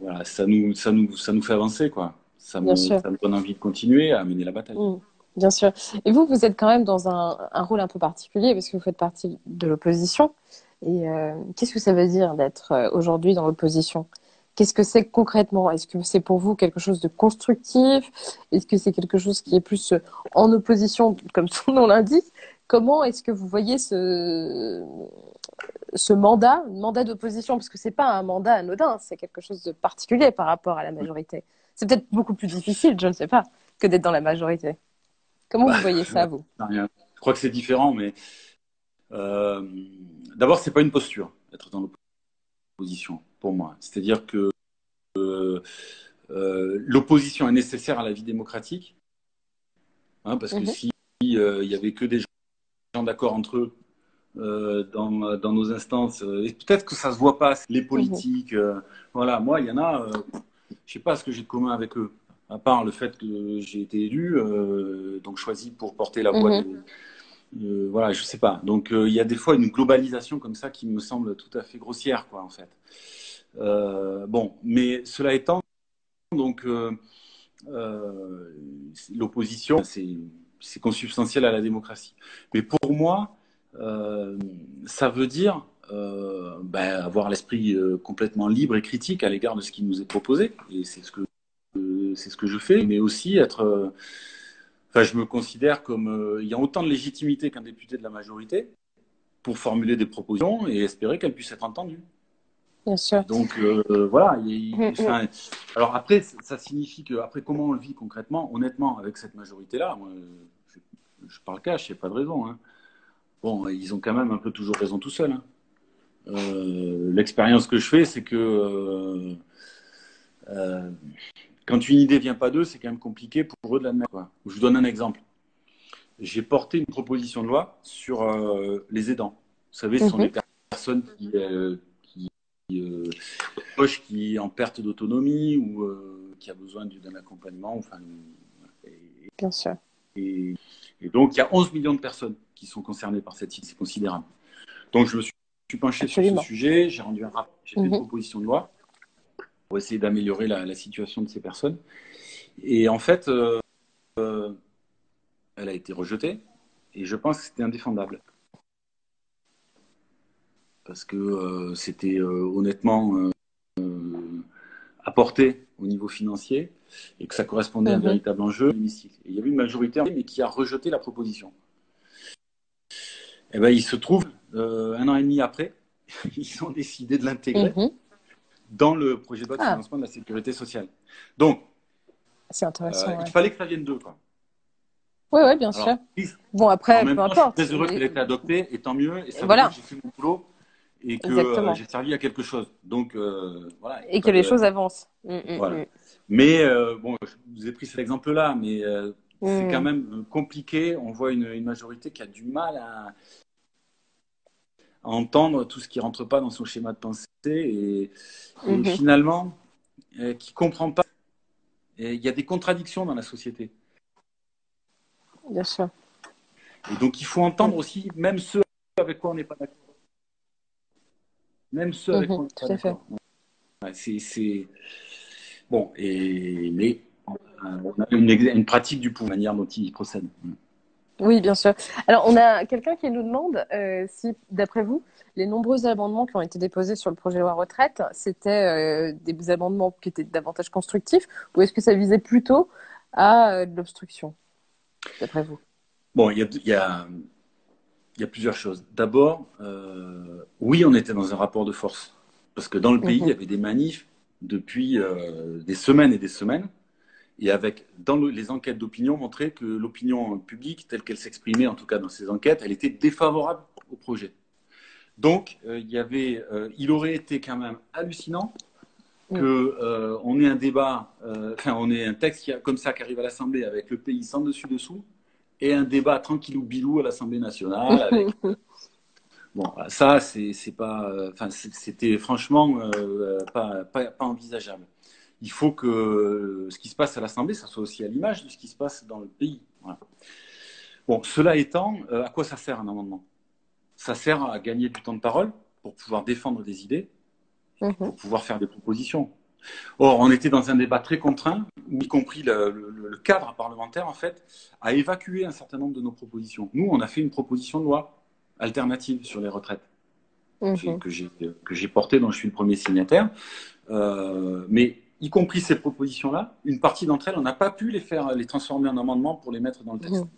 voilà, ça nous, ça nous, ça nous fait avancer, quoi. Ça, me, ça me donne envie de continuer à mener la bataille. Mm, bien sûr. Et vous, vous êtes quand même dans un, un, rôle un peu particulier parce que vous faites partie de l'opposition. Et euh, qu'est-ce que ça veut dire d'être euh, aujourd'hui dans l'opposition? Qu'est-ce que c'est concrètement? Est-ce que c'est pour vous quelque chose de constructif? Est-ce que c'est quelque chose qui est plus en opposition, comme son nom l'indique? Comment est-ce que vous voyez ce, ce mandat, mandat d'opposition, parce que c'est pas un mandat anodin, c'est quelque chose de particulier par rapport à la majorité. C'est peut-être beaucoup plus difficile, je ne sais pas, que d'être dans la majorité. Comment vous bah, voyez ça, vous? Je crois que c'est différent, mais euh, d'abord, c'est pas une posture, être dans l'opposition, pour moi. C'est-à-dire que euh, euh, l'opposition est nécessaire à la vie démocratique, hein, parce que mhm. si il y avait que des gens d'accord entre eux, euh, dans, dans, nos instances. Et peut-être que ça se voit pas, les politiques. Euh, voilà, moi, il y en a, euh, je sais pas ce que j'ai de commun avec eux, à part le fait que j'ai été élu, donc choisi pour porter la voix. Mhm. voilà, je sais pas. Donc, il y a des fois une globalisation comme ça qui me semble tout à fait grossière, quoi, en fait. bon, mais cela étant, donc, l'opposition, c'est consubstantiel à la démocratie. Mais pour moi, ça veut dire euh, ben, avoir l'esprit euh, complètement libre et critique à l'égard de ce qui nous est proposé. Et c'est ce que c'est ce que je fais, mais aussi être. Enfin, je me considère comme il y a autant de légitimité qu'un député de la majorité. pour formuler des propositions et espérer qu'elles puissent être entendues. Bien sûr. Donc euh, voilà. Il, Mm, enfin, alors après, ça signifie que après comment on le vit concrètement, honnêtement, avec cette majorité-là, moi, je, je parle cash, il n'y a pas de raison. hein. Bon, ils ont quand même un peu toujours raison tout seuls. hein. Euh, L'expérience que je fais, c'est que euh, euh, quand une idée vient pas d'eux, c'est quand même compliqué pour eux de l'admettre. Je vous donne un exemple. J'ai porté une proposition de loi sur euh, les aidants. Vous savez, ce sont Mhm. les personnes qui, qui, qui en perte d'autonomie ou qui a besoin du- d'un accompagnement. Enfin, et, Bien sûr. Et- et donc, il y a 11 millions de personnes qui sont concernées par cette idée. C'est considérable. Donc, je me suis suis penché Absolument. sur ce sujet. J'ai rendu un rapport. J'ai fait Mhm. une proposition de loi pour essayer d'améliorer la, la situation de ces personnes. Et en fait, euh, euh, elle a été rejetée. Et je pense que c'était indéfendable. Parce que euh, c'était honnêtement apporté au niveau financier et que ça correspondait à un Mhm. véritable enjeu. Et il y avait une majorité, mais qui a rejeté la proposition. Et ben, il se trouve, euh, un an et demi après, ils ont décidé de l'intégrer Mhm. dans le projet de loi de Ah. financement de la sécurité sociale. Donc, intéressant. euh, ouais. il fallait que ça vienne d'eux. quoi. Oui, oui, bien Alors, sûr. Bon, après, peu temps, je suis importe. très heureux qu'elle ait été adoptée, et tant mieux. Et ça veut Voilà. j'ai fait mon boulot et que euh, j'ai servi à quelque chose. Donc, euh, voilà. Et que les choses avancent. Mm, mm, Voilà. mm. Mais, euh, bon, je vous ai pris cet exemple-là, mais c'est quand même compliqué. On voit une, une majorité qui a du mal à, à entendre tout ce qui rentre pas dans son schéma de pensée et, et Mhm. finalement, qui comprend pas. Il y a des contradictions dans la société. Bien sûr. Et donc, il faut entendre aussi, même ceux avec quoi on n'est pas d'accord. Même ceux avec n'est tout à fait. Ouais, c'est, Bon, et... mais on a une, pratique du pouvoir, manière dont ils procèdent. Oui, bien sûr. Alors, on a quelqu'un qui nous demande euh, si, d'après vous, les nombreux amendements qui ont été déposés sur le projet de loi retraite, c'était euh, des amendements qui étaient davantage constructifs ou est-ce que ça visait plutôt à euh, de l'obstruction, d'après vous? Bon, il y a, il y a- il y a plusieurs choses. D'abord, euh, oui, on était dans un rapport de force. Parce que dans le pays, Mhm. il y avait des manifs depuis euh, des semaines et des semaines. Et avec, dans le- les enquêtes d'opinion, montraient que l'opinion publique, telle qu'elle s'exprimait, en tout cas dans ces enquêtes, elle était défavorable au projet. Donc, euh, il y avait, il aurait été quand même hallucinant Mm. que euh, on ait un débat, enfin, on ait un texte qui comme ça qui arrive à l'Assemblée avec le pays sans dessus dessous et un débat tranquillou bilou à l'Assemblée nationale avec Bon, ça, c'est pas, euh, enfin, c'était franchement euh, pas, pas, pas envisageable. Il faut que ce qui se passe à l'Assemblée, ça soit aussi à l'image de ce qui se passe dans le pays. Voilà. Bon, cela étant, euh, à quoi ça sert un amendement? Ça sert à gagner du temps de parole pour pouvoir défendre des idées, Mhm. pour pouvoir faire des propositions. Or, on était dans un débat très contraint, y compris le, le- le cadre parlementaire, en fait, a évacué un certain nombre de nos propositions. Nous, on a fait une proposition de loi alternative sur les retraites Mhm. que j'ai que j'ai portée, dont je suis le premier signataire. Euh, mais y compris ces propositions-là, une partie d'entre elles, on n'a pas pu les faire, les transformer en amendements pour les mettre dans le texte. Mhm.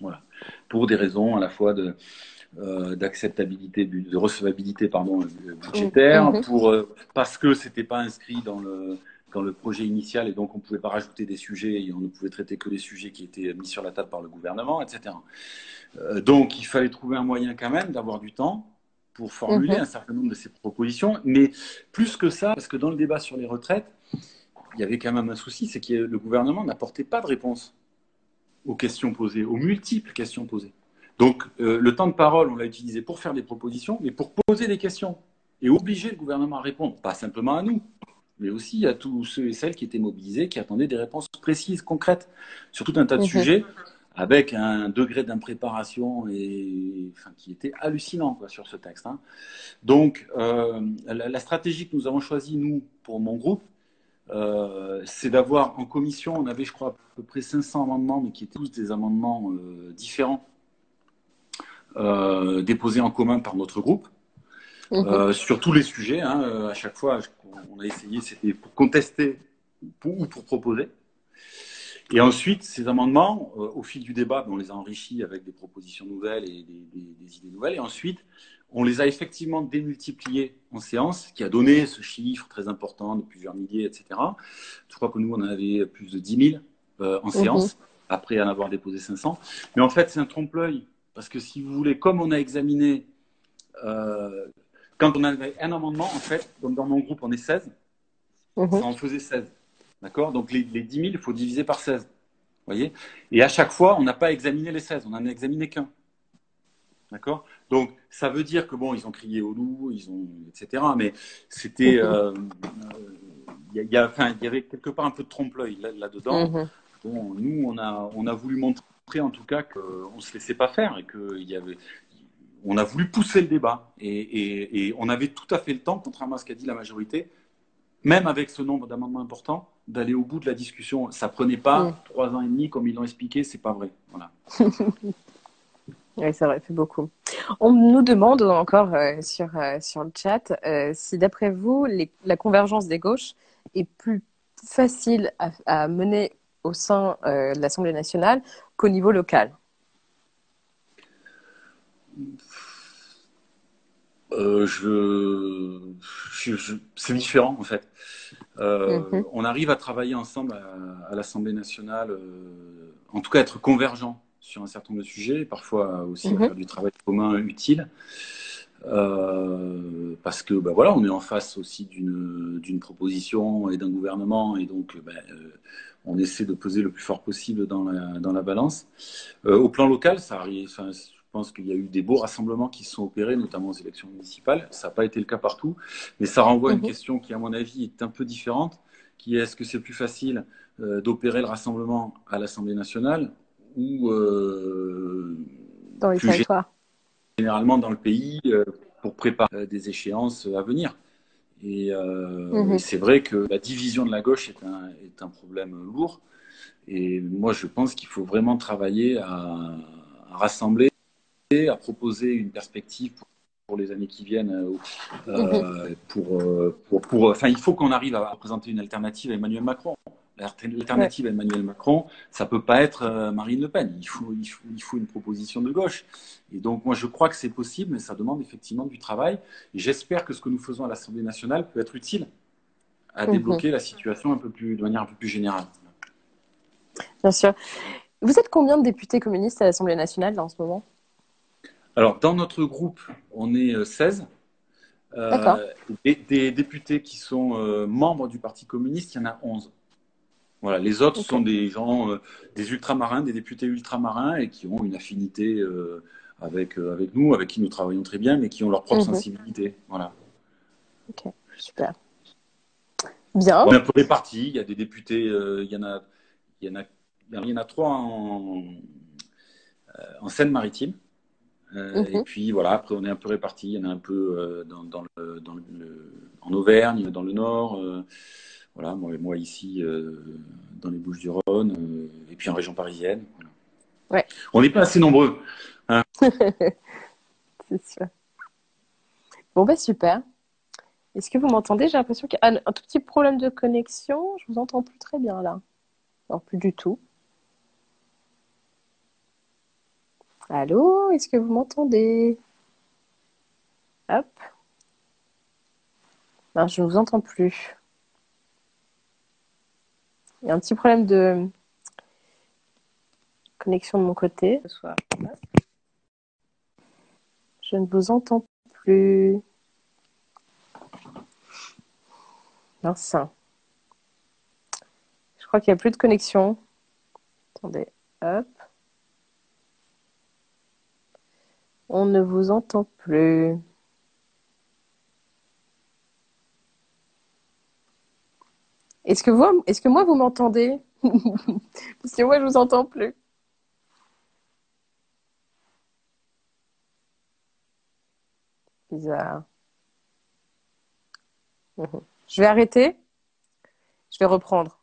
Voilà, pour des raisons à la fois de euh, d'acceptabilité, de recevabilité pardon euh, budgétaire, Mhm. pour euh, parce que c'était pas inscrit dans le dans le projet initial et donc on pouvait pas rajouter des sujets et on ne pouvait traiter que les sujets qui étaient mis sur la table par le gouvernement, etc. Euh, donc il fallait trouver un moyen quand même d'avoir du temps pour formuler Mhm. un certain nombre de ces propositions, mais plus que ça, parce que dans le débat sur les retraites, il y avait quand même un souci, c'est que le gouvernement n'apportait pas de réponse aux questions posées, aux multiples questions posées. Donc euh, le temps de parole, on l'a utilisé pour faire des propositions, mais pour poser des questions et obliger le gouvernement à répondre, pas simplement à nous, mais aussi à tous ceux et celles qui étaient mobilisés, qui attendaient des réponses précises, concrètes, sur tout un tas de Mhm. sujets, avec un degré d'impréparation et enfin, qui était hallucinant quoi, sur ce texte. hein. Donc euh, la, la stratégie que nous avons choisie, nous, pour mon groupe, euh, c'est d'avoir en commission, on avait je crois à peu près 500 amendements, mais qui étaient tous des amendements différents, euh, déposés en commun par notre groupe. Mhm. Euh, sur tous les sujets. hein, euh, à chaque fois, on a essayé, c'était pour contester pour- ou pour proposer. Et ensuite, ces amendements, euh, au fil du débat, on les a enrichis avec des propositions nouvelles et des, des, des, idées nouvelles. Et ensuite, on les a effectivement démultipliés en séance, qui a donné ce chiffre très important de plusieurs milliers, etc. Je crois que nous, on en avait plus de 10 000 euh, en séance, après en avoir déposé 500. Mais en fait, c'est un trompe-l'œil, parce que si vous voulez, comme on a examiné, euh, quand on avait un amendement, en fait, comme dans mon groupe, on est 16, ça en faisait 16. D'accord? Donc les, les 10 000, il faut diviser par 16. voyez? Et à chaque fois, on n'a pas examiné les 16, on n'en a examiné qu'un. D'accord? Donc ça veut dire que bon, ils ont crié au loup, ils ont, etc. Mais c'était. Euh, il y, a, enfin, y avait quelque part un peu de trompe-l'œil là-dedans. Mhm. Bon, nous, on a, on a voulu montrer en tout cas qu'on ne se laissait pas faire et qu'il y avait. On a voulu pousser le débat et, et, et on avait tout à fait le temps, contrairement à ce qu'a dit la majorité, même avec ce nombre d'amendements importants, d'aller au bout de la discussion. Ça prenait pas Mm. trois ans et demi comme ils l'ont expliqué, c'est pas vrai. Voilà. Oui, ça aurait fait beaucoup. On nous demande encore euh, sur, euh, sur le chat euh, si, d'après vous, les- la convergence des gauches est plus facile à, à mener au sein de l'Assemblée nationale qu'au niveau local. Euh, je, je- je- c'est différent en fait. Euh, Mhm. On arrive à travailler ensemble à, à l'Assemblée nationale, euh, en tout cas être convergents sur un certain nombre de sujets, parfois aussi Mhm. faire du travail commun utile. Euh, parce que bah, voilà, on est en face aussi d'une d'une proposition et d'un gouvernement, et donc bah, euh, on essaie de peser le plus fort possible dans la, dans la balance. Euh, au plan local, ça arrive. Enfin, je pense qu'il y a eu des beaux rassemblements qui se sont opérés, notamment aux élections municipales. Ça n'a pas été le cas partout, mais ça renvoie à une Mhm. question qui, à mon avis, est un peu différente, qui est est-ce que c'est plus facile euh, d'opérer le rassemblement à l'Assemblée nationale ou euh, dans les territoires. Généralement dans le pays euh, pour préparer euh, des échéances à venir. Et, euh, Mhm. et c'est vrai que la division de la gauche est un, est un problème lourd. Et moi, je pense qu'il faut vraiment travailler à, à rassembler, à proposer une perspective pour, pour les années qui viennent. euh, euh, pour, euh, pour, pour, enfin, il faut qu'on arrive à présenter une alternative à Emmanuel Macron. L'alternative à Emmanuel Macron, ça peut pas être euh, Marine Le Pen. Il faut, il, faut, il faut une proposition de gauche. Et donc, moi, je crois que c'est possible, mais ça demande effectivement du travail. J'espère que ce que nous faisons à l'Assemblée nationale peut être utile à Mhm. débloquer la situation un peu plus, de manière un peu plus générale. Bien sûr. Vous êtes combien de députés communistes à l'Assemblée nationale là, en ce moment? Alors, dans notre groupe, on est euh, 16. Euh, D'accord. des, des députés qui sont euh, membres du Parti communiste, il y en a 11. Voilà, les autres sont des gens, euh, des ultramarins, des députés ultramarins et qui ont une affinité euh, avec, euh, avec nous, avec qui nous travaillons très bien, mais qui ont leur propre Mhm. sensibilité. Voilà. Ok, super. Bien. On est un peu répartis. Il y a des députés, il y en a, il y en a, il y en a trois en, en Seine-Maritime. Mhm. Et puis voilà, après on est un peu répartis. Il y en a un peu dans, dans le, dans le- en Auvergne, dans le Nord. Voilà, moi, moi ici euh, dans les Bouches-du-Rhône, euh, et puis en région parisienne. voilà. Ouais. On n'est pas assez nombreux. C'est sûr. Bon, bah super. Est-ce que vous m'entendez? J'ai l'impression qu'il y a un, un tout petit problème de connexion. Je vous entends plus très bien là. Non, plus du tout. Allô? Est-ce que vous m'entendez? Hop. Non, je ne vous entends plus. Il y a un petit problème de connexion de mon côté. Ce soir. Je ne vous entends plus. Mince. Je crois qu'il n'y a plus de connexion. Attendez. Hop. On ne vous entend plus. Est-ce que, vous, est-ce que moi, vous m'entendez? Parce que moi, je vous entends plus. Bizarre. Mhm. Je vais arrêter. Je vais reprendre.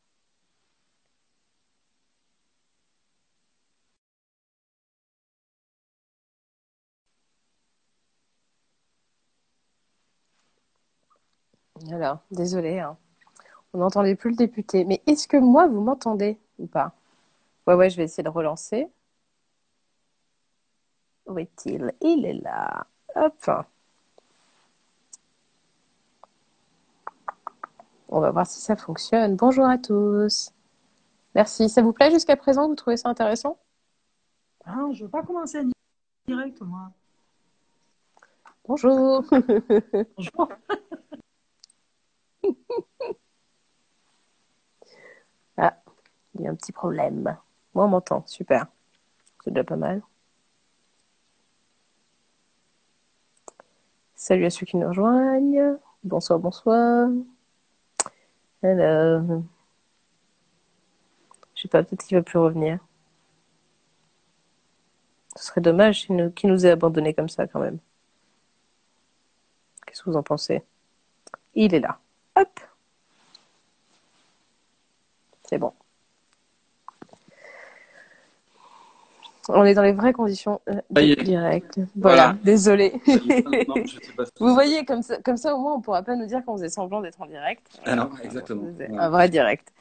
Alors, désolé, hein. On n'entendait plus le député. Mais est-ce que moi, vous m'entendez ou pas? Ouais, ouais, je vais essayer de relancer. Où est-il? Il est là. Hop. On va voir si ça fonctionne. Bonjour à tous. Merci. Ça vous plaît jusqu'à présent? Vous trouvez ça intéressant? Ah, Je ne veux pas commencer à direct, moi. Bonjour. Bonjour. ah, il y a un petit problème. Moi, on m'entend. Super. C'est déjà pas mal. Salut à ceux qui nous rejoignent. Bonsoir, bonsoir. Alors. Je sais pas, peut-être qu'il va plus revenir. Ce serait dommage qu'il nous, nous ait abandonnés comme ça quand même. Qu'est-ce que vous en pensez? Il est là. Hop. C'est bon. On est dans les vraies conditions euh, direct. Voilà, désolé. Vous voyez, comme ça, comme ça, au moins, on ne pourra pas nous dire qu'on faisait semblant d'être en direct. Ah non, exactement. Un vrai direct.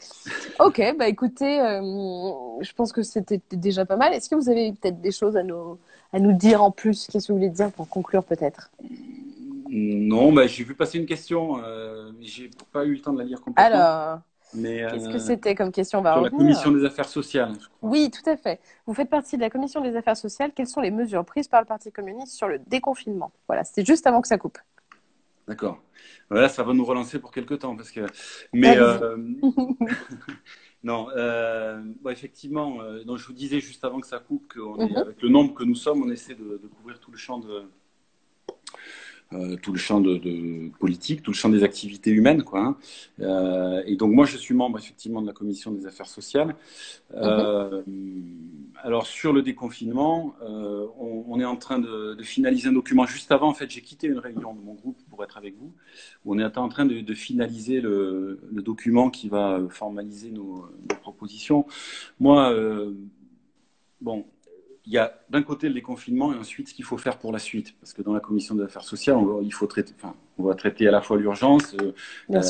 ok, bah écoutez, euh, je pense que c'était déjà pas mal. Est-ce que vous avez peut-être des choses à nous, à nous dire en plus? Qu'est-ce que vous voulez dire pour conclure peut-être? Non, bah, j'ai vu passer une question, euh, j'ai pas eu le temps de la lire complètement. Alors Qu'est-ce que euh, c'était comme question Sur la commission des affaires sociales, je crois. Oui, tout à fait. Vous faites partie de la commission des affaires sociales. Quelles sont les mesures prises par le Parti communiste sur le déconfinement? Voilà, c'était juste avant que ça coupe. D'accord. Voilà, ça va nous relancer pour quelques temps parce que. Mais euh... non, euh... effectivement. donc je vous disais juste avant que ça coupe qu'avec mhm. avec le nombre que nous sommes, on essaie de, de couvrir tout le champ de euh, tout le champ de, de, politique, tout le champ des activités humaines, quoi. Hein. Euh, et donc moi, je suis membre effectivement de la commission des affaires sociales. Euh, alors sur le déconfinement, euh, on, on, est en train de, de, finaliser un document. Juste avant, en fait, j'ai quitté une réunion de mon groupe pour être avec vous. Où on est en train de, de finaliser le, le, document qui va formaliser nos, nos propositions. Moi, euh, bon, il y a d'un côté le déconfinement et ensuite ce qu'il faut faire pour la suite. Parce que dans la commission des affaires sociales, on va, il faut traiter, enfin, on va traiter à la fois l'urgence, euh, la,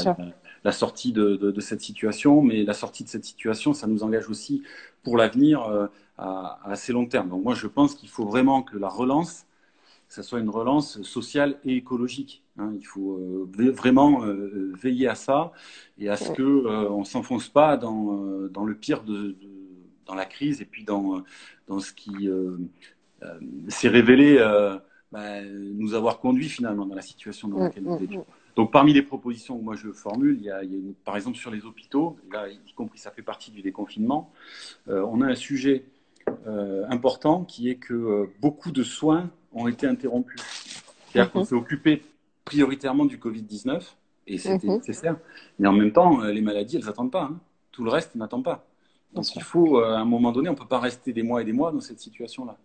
la, sortie de, de, de, cette situation, mais la sortie de cette situation, ça nous engage aussi pour l'avenir euh, à, à, assez long terme. Donc moi, je pense qu'il faut vraiment que la relance, ça soit une relance sociale et écologique. Hein. Il faut euh, vraiment veiller à ça et à ce que euh, on s'enfonce pas dans, dans le pire de, de dans la crise et puis dans, dans ce qui euh, euh, s'est révélé euh, bah, nous avoir conduit finalement dans la situation dans laquelle nous étions. Donc parmi les propositions que moi je formule, il y a, il y a par exemple sur les hôpitaux, là y compris ça fait partie du déconfinement, on a un sujet important qui est que beaucoup de soins ont été interrompus. C'est-à-dire qu'on s'est occupé prioritairement du Covid-19 et c'était nécessaire. Mais en même temps, les maladies, elles n'attendent pas. Hein. Tout le reste n'attend pas. Donc il faut, euh, à un moment donné, on ne peut pas rester des mois et des mois dans cette situation-là.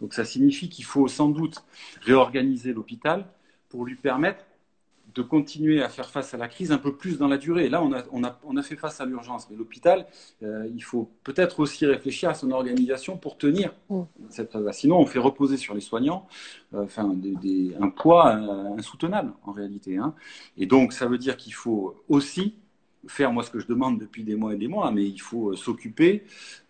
Donc ça signifie qu'il faut sans doute réorganiser l'hôpital pour lui permettre de continuer à faire face à la crise un peu plus dans la durée. Là, on a, on a, on a fait face à l'urgence, mais l'hôpital, euh, il faut peut-être aussi réfléchir à son organisation pour tenir mm. cette phase-là. Sinon, on fait reposer sur les soignants euh, enfin, des, des, un poids euh, insoutenable en réalité. Hein. Et donc, ça veut dire qu'il faut aussi faire moi ce que je demande depuis des mois et des mois, mais il faut euh, s'occuper,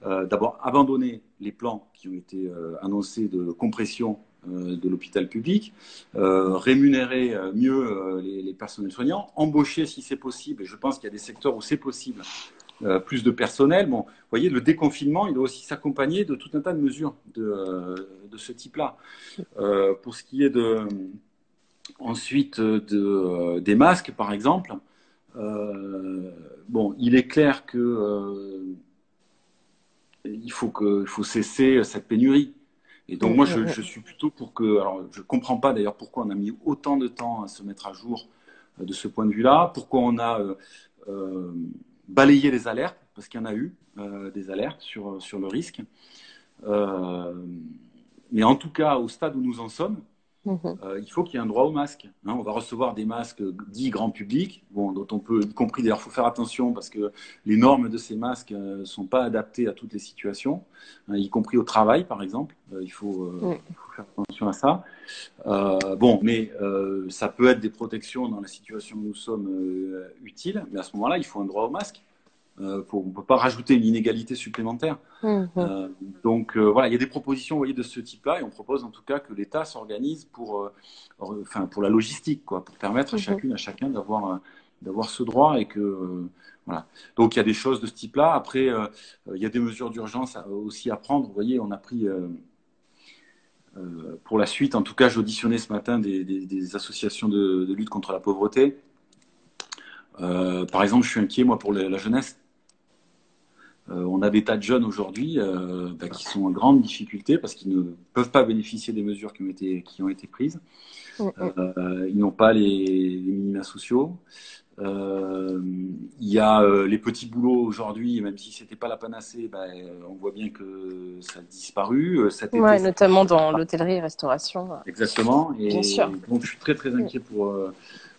euh, d'abord abandonner les plans qui ont été euh, annoncés de compression de l'hôpital public, rémunérer mieux les, personnels soignants, embaucher si c'est possible, et je pense qu'il y a des secteurs où c'est possible, plus de personnel. Bon, vous voyez, le déconfinement, il doit aussi s'accompagner de tout un tas de mesures de, de ce type-là. pour ce qui est de, ensuite de, des masques, par exemple, bon, il est clair que euh, il faut que faut cesser cette pénurie. Et donc moi, je, je, suis plutôt pour que. Alors, je comprends pas d'ailleurs pourquoi on a mis autant de temps à se mettre à jour euh, de ce point de vue-là. Pourquoi on a euh, euh, balayé les alertes Parce qu'il y en a eu euh, des alertes sur sur le risque. mais en tout cas, au stade où nous en sommes. Euh, il faut qu'il y ait un droit au masque. Hein, on va recevoir des masques dits grand public, bon, dont on peut, y compris d'ailleurs, il faut faire attention parce que les normes de ces masques ne euh, sont pas adaptées à toutes les situations, hein, y compris au travail, par exemple. Euh, il, faut, faut, faire attention à ça. Bon, mais ça peut être des protections dans la situation où nous sommes utiles, mais à ce moment-là, il faut un droit au masque. Euh, on ne peut pas rajouter une inégalité supplémentaire. Mhm. Euh, donc euh, voilà, il y a des propositions vous voyez, de ce type-là et on propose en tout cas que l'État s'organise pour, enfin, pour la logistique, quoi, pour permettre à Mhm. chacune, à chacun d'avoir, d'avoir ce droit et que voilà. Donc il y a des choses de ce type-là. Après, il y a des mesures d'urgence aussi à prendre. Vous voyez, on a pris pour la suite, en tout cas, j'auditionnais ce matin des, des- des associations de, de lutte contre la pauvreté. Par exemple, je suis inquiet, moi, pour la, la jeunesse. Euh, on a des tas de jeunes aujourd'hui euh, bah, qui sont en grande difficulté parce qu'ils ne peuvent pas bénéficier des mesures qui ont été, qui ont été prises. Euh, ils n'ont pas les, les minima sociaux. Il y a les petits boulots aujourd'hui, même si c'était pas la panacée, bah, on voit bien que ça a disparu. Cet été, Ouais, ça- notamment dans l'hôtellerie, restauration. Exactement. Et Bien sûr. donc, je suis très, très inquiet pour,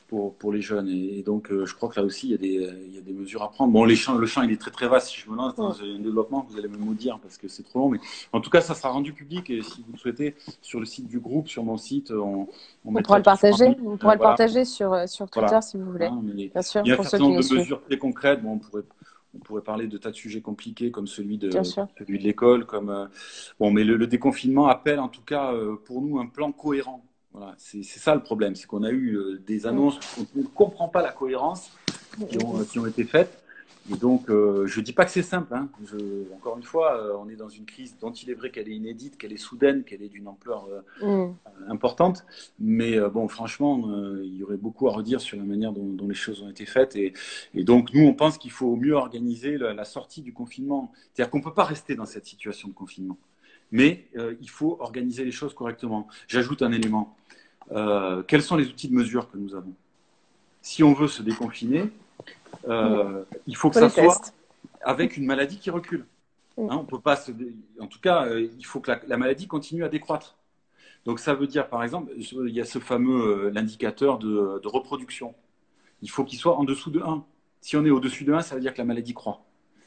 pour, pour les jeunes. Et, et donc, euh, je crois que là aussi, il y a des, il y a des mesures à prendre. Bon, les champs, le champ, il est très, très vaste. Si je me lance dans un développement, vous allez me maudire parce que c'est trop long. Mais en tout cas, ça sera rendu public. Et si vous le souhaitez, sur le site du groupe, sur mon site, on, On pourra le partager, on pourra le voilà. partager sur, euh, sur Twitter Voilà. si vous voulez. Bien sûr, il y a un certain nombre de mesures très concrètes. Bon, on pourrait, on pourrait parler de tas de sujets compliqués comme celui de, celui de l'école. Comme, euh, bon, mais le, le déconfinement appelle en tout cas euh, pour nous un plan cohérent. Voilà, c'est ça le problème, c'est qu'on a eu euh, des annonces où on ne comprend pas la cohérence qui ont, qui ont été faites. Et donc, euh, je dis pas que c'est simple. Hein. Je, encore une fois, euh, on est dans une crise dont il est vrai qu'elle est inédite, qu'elle est soudaine, qu'elle est d'une ampleur euh, Mm. importante. Mais euh, bon, franchement, euh, il y aurait beaucoup à redire sur la manière dont, dont les choses ont été faites. Et, et donc, nous, on pense qu'il faut mieux organiser la, la sortie du confinement. C'est-à-dire qu'on ne peut pas rester dans cette situation de confinement. Mais euh, il faut organiser les choses correctement. J'ajoute un élément. Euh, quels sont les outils de mesure que nous avons? Si on veut se déconfiner, euh, il faut que ça soit tests. avec une maladie qui recule. Mm. Hein, on peut pas se dé- En tout cas, il faut que la, la maladie continue à décroître. Donc ça veut dire, par exemple, il y a ce fameux l'indicateur de, de reproduction. Il faut qu'il soit en dessous de 1. Si on est au-dessus de 1, ça veut dire que la maladie croît.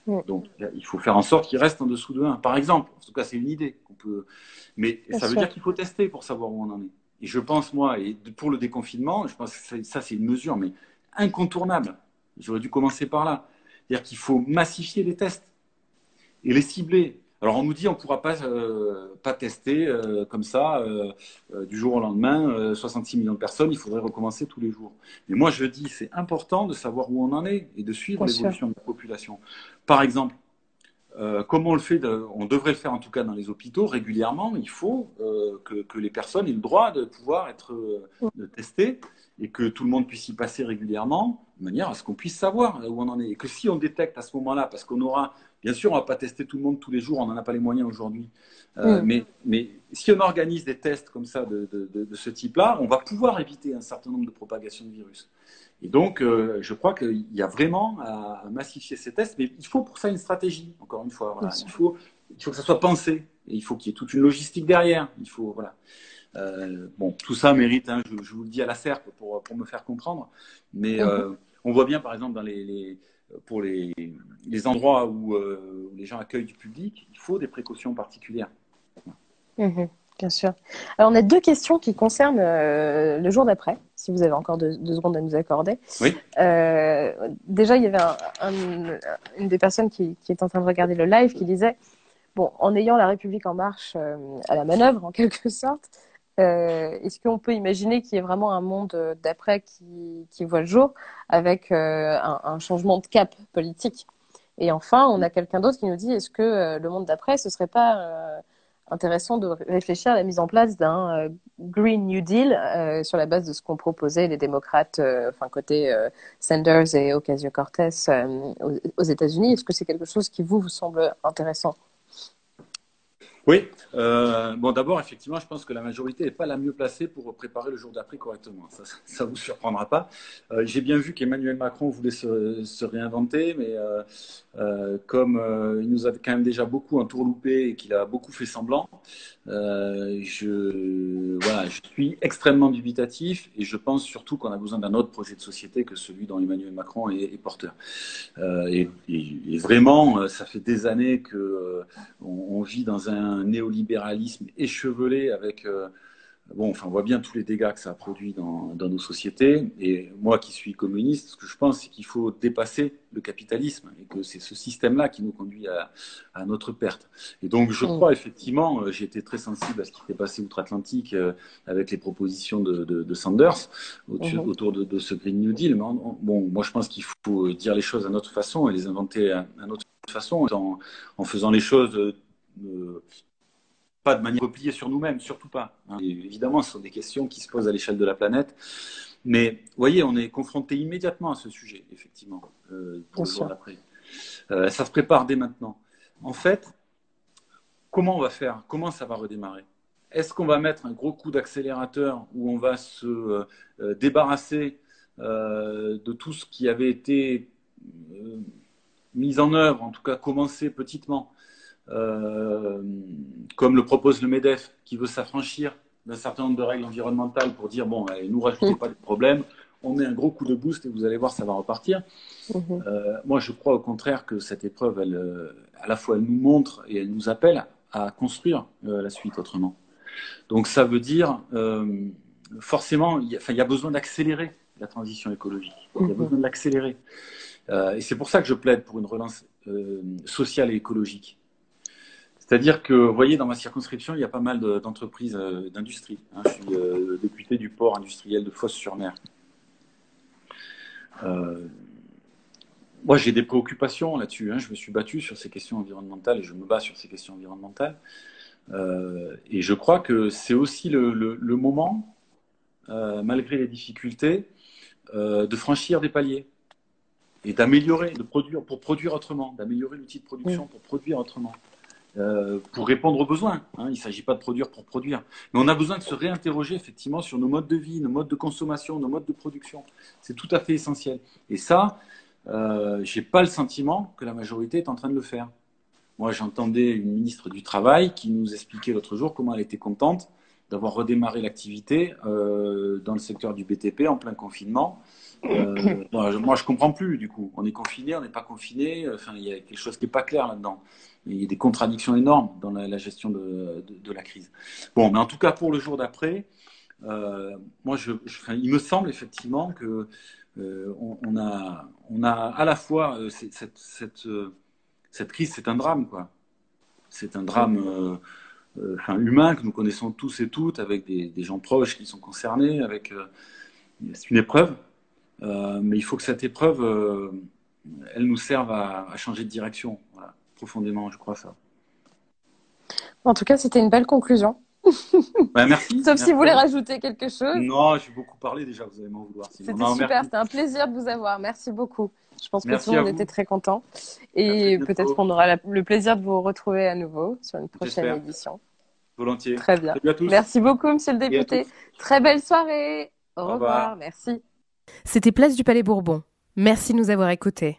Donc il faut faire en sorte qu'il reste en dessous de 1, par exemple. En tout cas, c'est une idée qu'on peut. Mais Bien ça veut sûr. dire qu'il faut tester pour savoir où on en est. Et je pense, moi, et pour le déconfinement, je pense que ça, c'est une mesure, mais incontournable. J'aurais dû commencer par là. C'est-à-dire qu'il faut massifier les tests et les cibler. Alors on nous dit on ne pourra pas, euh, pas tester euh, comme ça euh, du jour au lendemain euh, 66 millions de personnes, il faudrait recommencer tous les jours. Mais moi je dis c'est important de savoir où on en est et de suivre l'évolution de la population. Par exemple, euh, comme on le fait, de- on devrait le faire en tout cas dans les hôpitaux régulièrement, il faut euh, que, que les personnes aient le droit de pouvoir être euh, testées et que tout le monde puisse y passer régulièrement, de manière à ce qu'on puisse savoir où on en est. Et que si on détecte à ce moment-là, parce qu'on aura, bien sûr, on ne va pas tester tout le monde tous les jours, on n'en a pas les moyens aujourd'hui, euh, mais, mais si on organise des tests comme ça de, de ce type-là, on va pouvoir éviter un certain nombre de propagations de virus. Et donc, euh, je crois qu'il y a vraiment à, massifier ces tests, mais il faut pour ça une stratégie, encore une fois. Voilà. Il, faut, il faut que ça soit pensé, et il faut qu'il y ait toute une logistique derrière. Il faut, voilà. Euh, bon, tout ça mérite, hein, je, je vous le dis à la serpe pour, pour me faire comprendre, mais euh, on voit bien, par exemple, dans les, les- pour les, les endroits où, où les gens accueillent du public, il faut des précautions particulières. Mhm, bien sûr. Alors, on a deux questions qui concernent euh, le jour d'après, si vous avez encore deux, deux secondes à nous accorder. Oui. Euh, déjà, il y avait un- un- une des personnes qui, qui est en train de regarder le live qui disait Bon, en ayant la République en marche euh, à la manœuvre, en quelque sorte, est-ce qu'on peut imaginer qu'il y ait vraiment un monde d'après qui, qui voit le jour avec un, un changement de cap politique? Et enfin, on a quelqu'un d'autre qui nous dit est-ce que le monde d'après, ce serait pas intéressant de réfléchir à la mise en place d'un euh, Green New Deal euh, sur la base de ce qu'ont proposé les démocrates, euh, enfin côté Sanders et Ocasio-Cortez aux, aux États-Unis. Est-ce que c'est quelque chose qui vous, vous semble intéressant? Oui. Euh, bon, d'abord, effectivement, je pense que la majorité n'est pas la mieux placée pour préparer le jour d'après correctement. Ça ne vous surprendra pas. Euh, J'ai bien vu qu'Emmanuel Macron voulait se, réinventer, mais euh, comme il nous a quand même déjà beaucoup entourloupé et qu'il a beaucoup fait semblant, je, suis extrêmement dubitatif et je pense surtout qu'on a besoin d'un autre projet de société que celui dont Emmanuel Macron est, porteur. Et, vraiment, ça fait des années que on, on vit dans un néolibéralisme échevelé avec euh, Bon, enfin, on voit bien tous les dégâts que ça a produit dans, dans nos sociétés. Et moi qui suis communiste, ce que je pense, c'est qu'il faut dépasser le capitalisme et que c'est ce système-là qui nous conduit à, à, notre perte. Et donc, je crois effectivement, j'ai été très sensible à ce qui s'est passé outre-Atlantique avec les propositions de, de, de Sanders autour, mmh. autour de, de, ce Green New Deal. Mais bon, moi, je pense qu'il faut dire les choses à notre façon et les inventer à, à notre façon, en, en, faisant les choses euh, pas de manière repliée sur nous-mêmes, surtout pas. Hein. évidemment, ce sont des questions qui se posent à l'échelle de la planète. Mais vous voyez, on est confronté immédiatement à ce sujet, effectivement, euh, pour le jour d'après. Euh, ça se prépare dès maintenant. En fait, comment on va faire? Comment ça va redémarrer? Est-ce qu'on va mettre un gros coup d'accélérateur où on va se euh, débarrasser euh, de tout ce qui avait été euh, mis en œuvre, en tout cas commencé petitement, euh, comme le propose le MEDEF, qui veut s'affranchir d'un certain nombre de règles environnementales pour dire bon, allez, nous rajoutez pas de problème, on met un gros coup de boost et vous allez voir, ça va repartir. Mhm. Euh, moi, je crois au contraire que cette épreuve, elle, euh, à la fois, elle nous montre et elle nous appelle à construire euh, la suite autrement. Donc, ça veut dire euh, forcément, il y, a, besoin d'accélérer la transition écologique. Il y a mhm. besoin de l'accélérer. Euh, et c'est pour ça que je plaide pour une relance sociale et écologique. C'est-à-dire que, vous voyez, dans ma circonscription, il y a pas mal d'entreprises euh, d'industrie. Hein. Je suis euh, député du port industriel de Fosse-sur-Mer. Euh, moi, j'ai des préoccupations là-dessus. Hein. Je me suis battu sur ces questions environnementales et je me bats sur ces questions environnementales. et je crois que c'est aussi le, le moment, malgré les difficultés, de franchir des paliers et d'améliorer, de produire pour produire autrement, d'améliorer l'outil de production pour produire autrement. Euh, pour répondre aux besoins. Hein. Il ne s'agit pas de produire pour produire. Mais on a besoin de se réinterroger effectivement sur nos modes de vie, nos modes de consommation, nos modes de production. C'est tout à fait essentiel. Et ça, euh, je n'ai pas le sentiment que la majorité est en train de le faire. Moi, j'entendais une ministre du Travail qui nous expliquait l'autre jour comment elle était contente d'avoir redémarré l'activité euh, dans le secteur du BTP en plein confinement. Euh, moi, je comprends plus du coup. On est confiné, on n'est pas confiné. Enfin, il y a quelque chose qui n'est pas clair là-dedans il y a des contradictions énormes dans la, gestion de, la crise. Bon, mais en tout cas, pour le jour d'après, euh, moi, il me semble effectivement que euh, on, a, on a à la fois euh, cette, crise, c'est un drame, quoi. C'est un drame enfin, humain que nous connaissons tous et toutes, avec des, gens proches qui sont concernés, c'est une épreuve, mais il faut que cette épreuve, elle nous serve à, à changer de direction. Voilà profondément, je crois ça. En tout cas, c'était une belle conclusion. Bah, merci. Sauf si vous voulez rajouter quelque chose. Non, j'ai beaucoup parlé déjà, vous allez m'en vouloir. C'était super, c'était un plaisir de vous avoir. Merci beaucoup. Je pense que tout le monde était très content. Et peut-être qu'on aura le plaisir de vous retrouver à nouveau sur une prochaine édition. Volontiers. Très bien. Merci beaucoup, monsieur le député. Très belle soirée. Au, revoir. revoir. Merci. C'était Place du Palais Bourbon. Merci de nous avoir écoutés.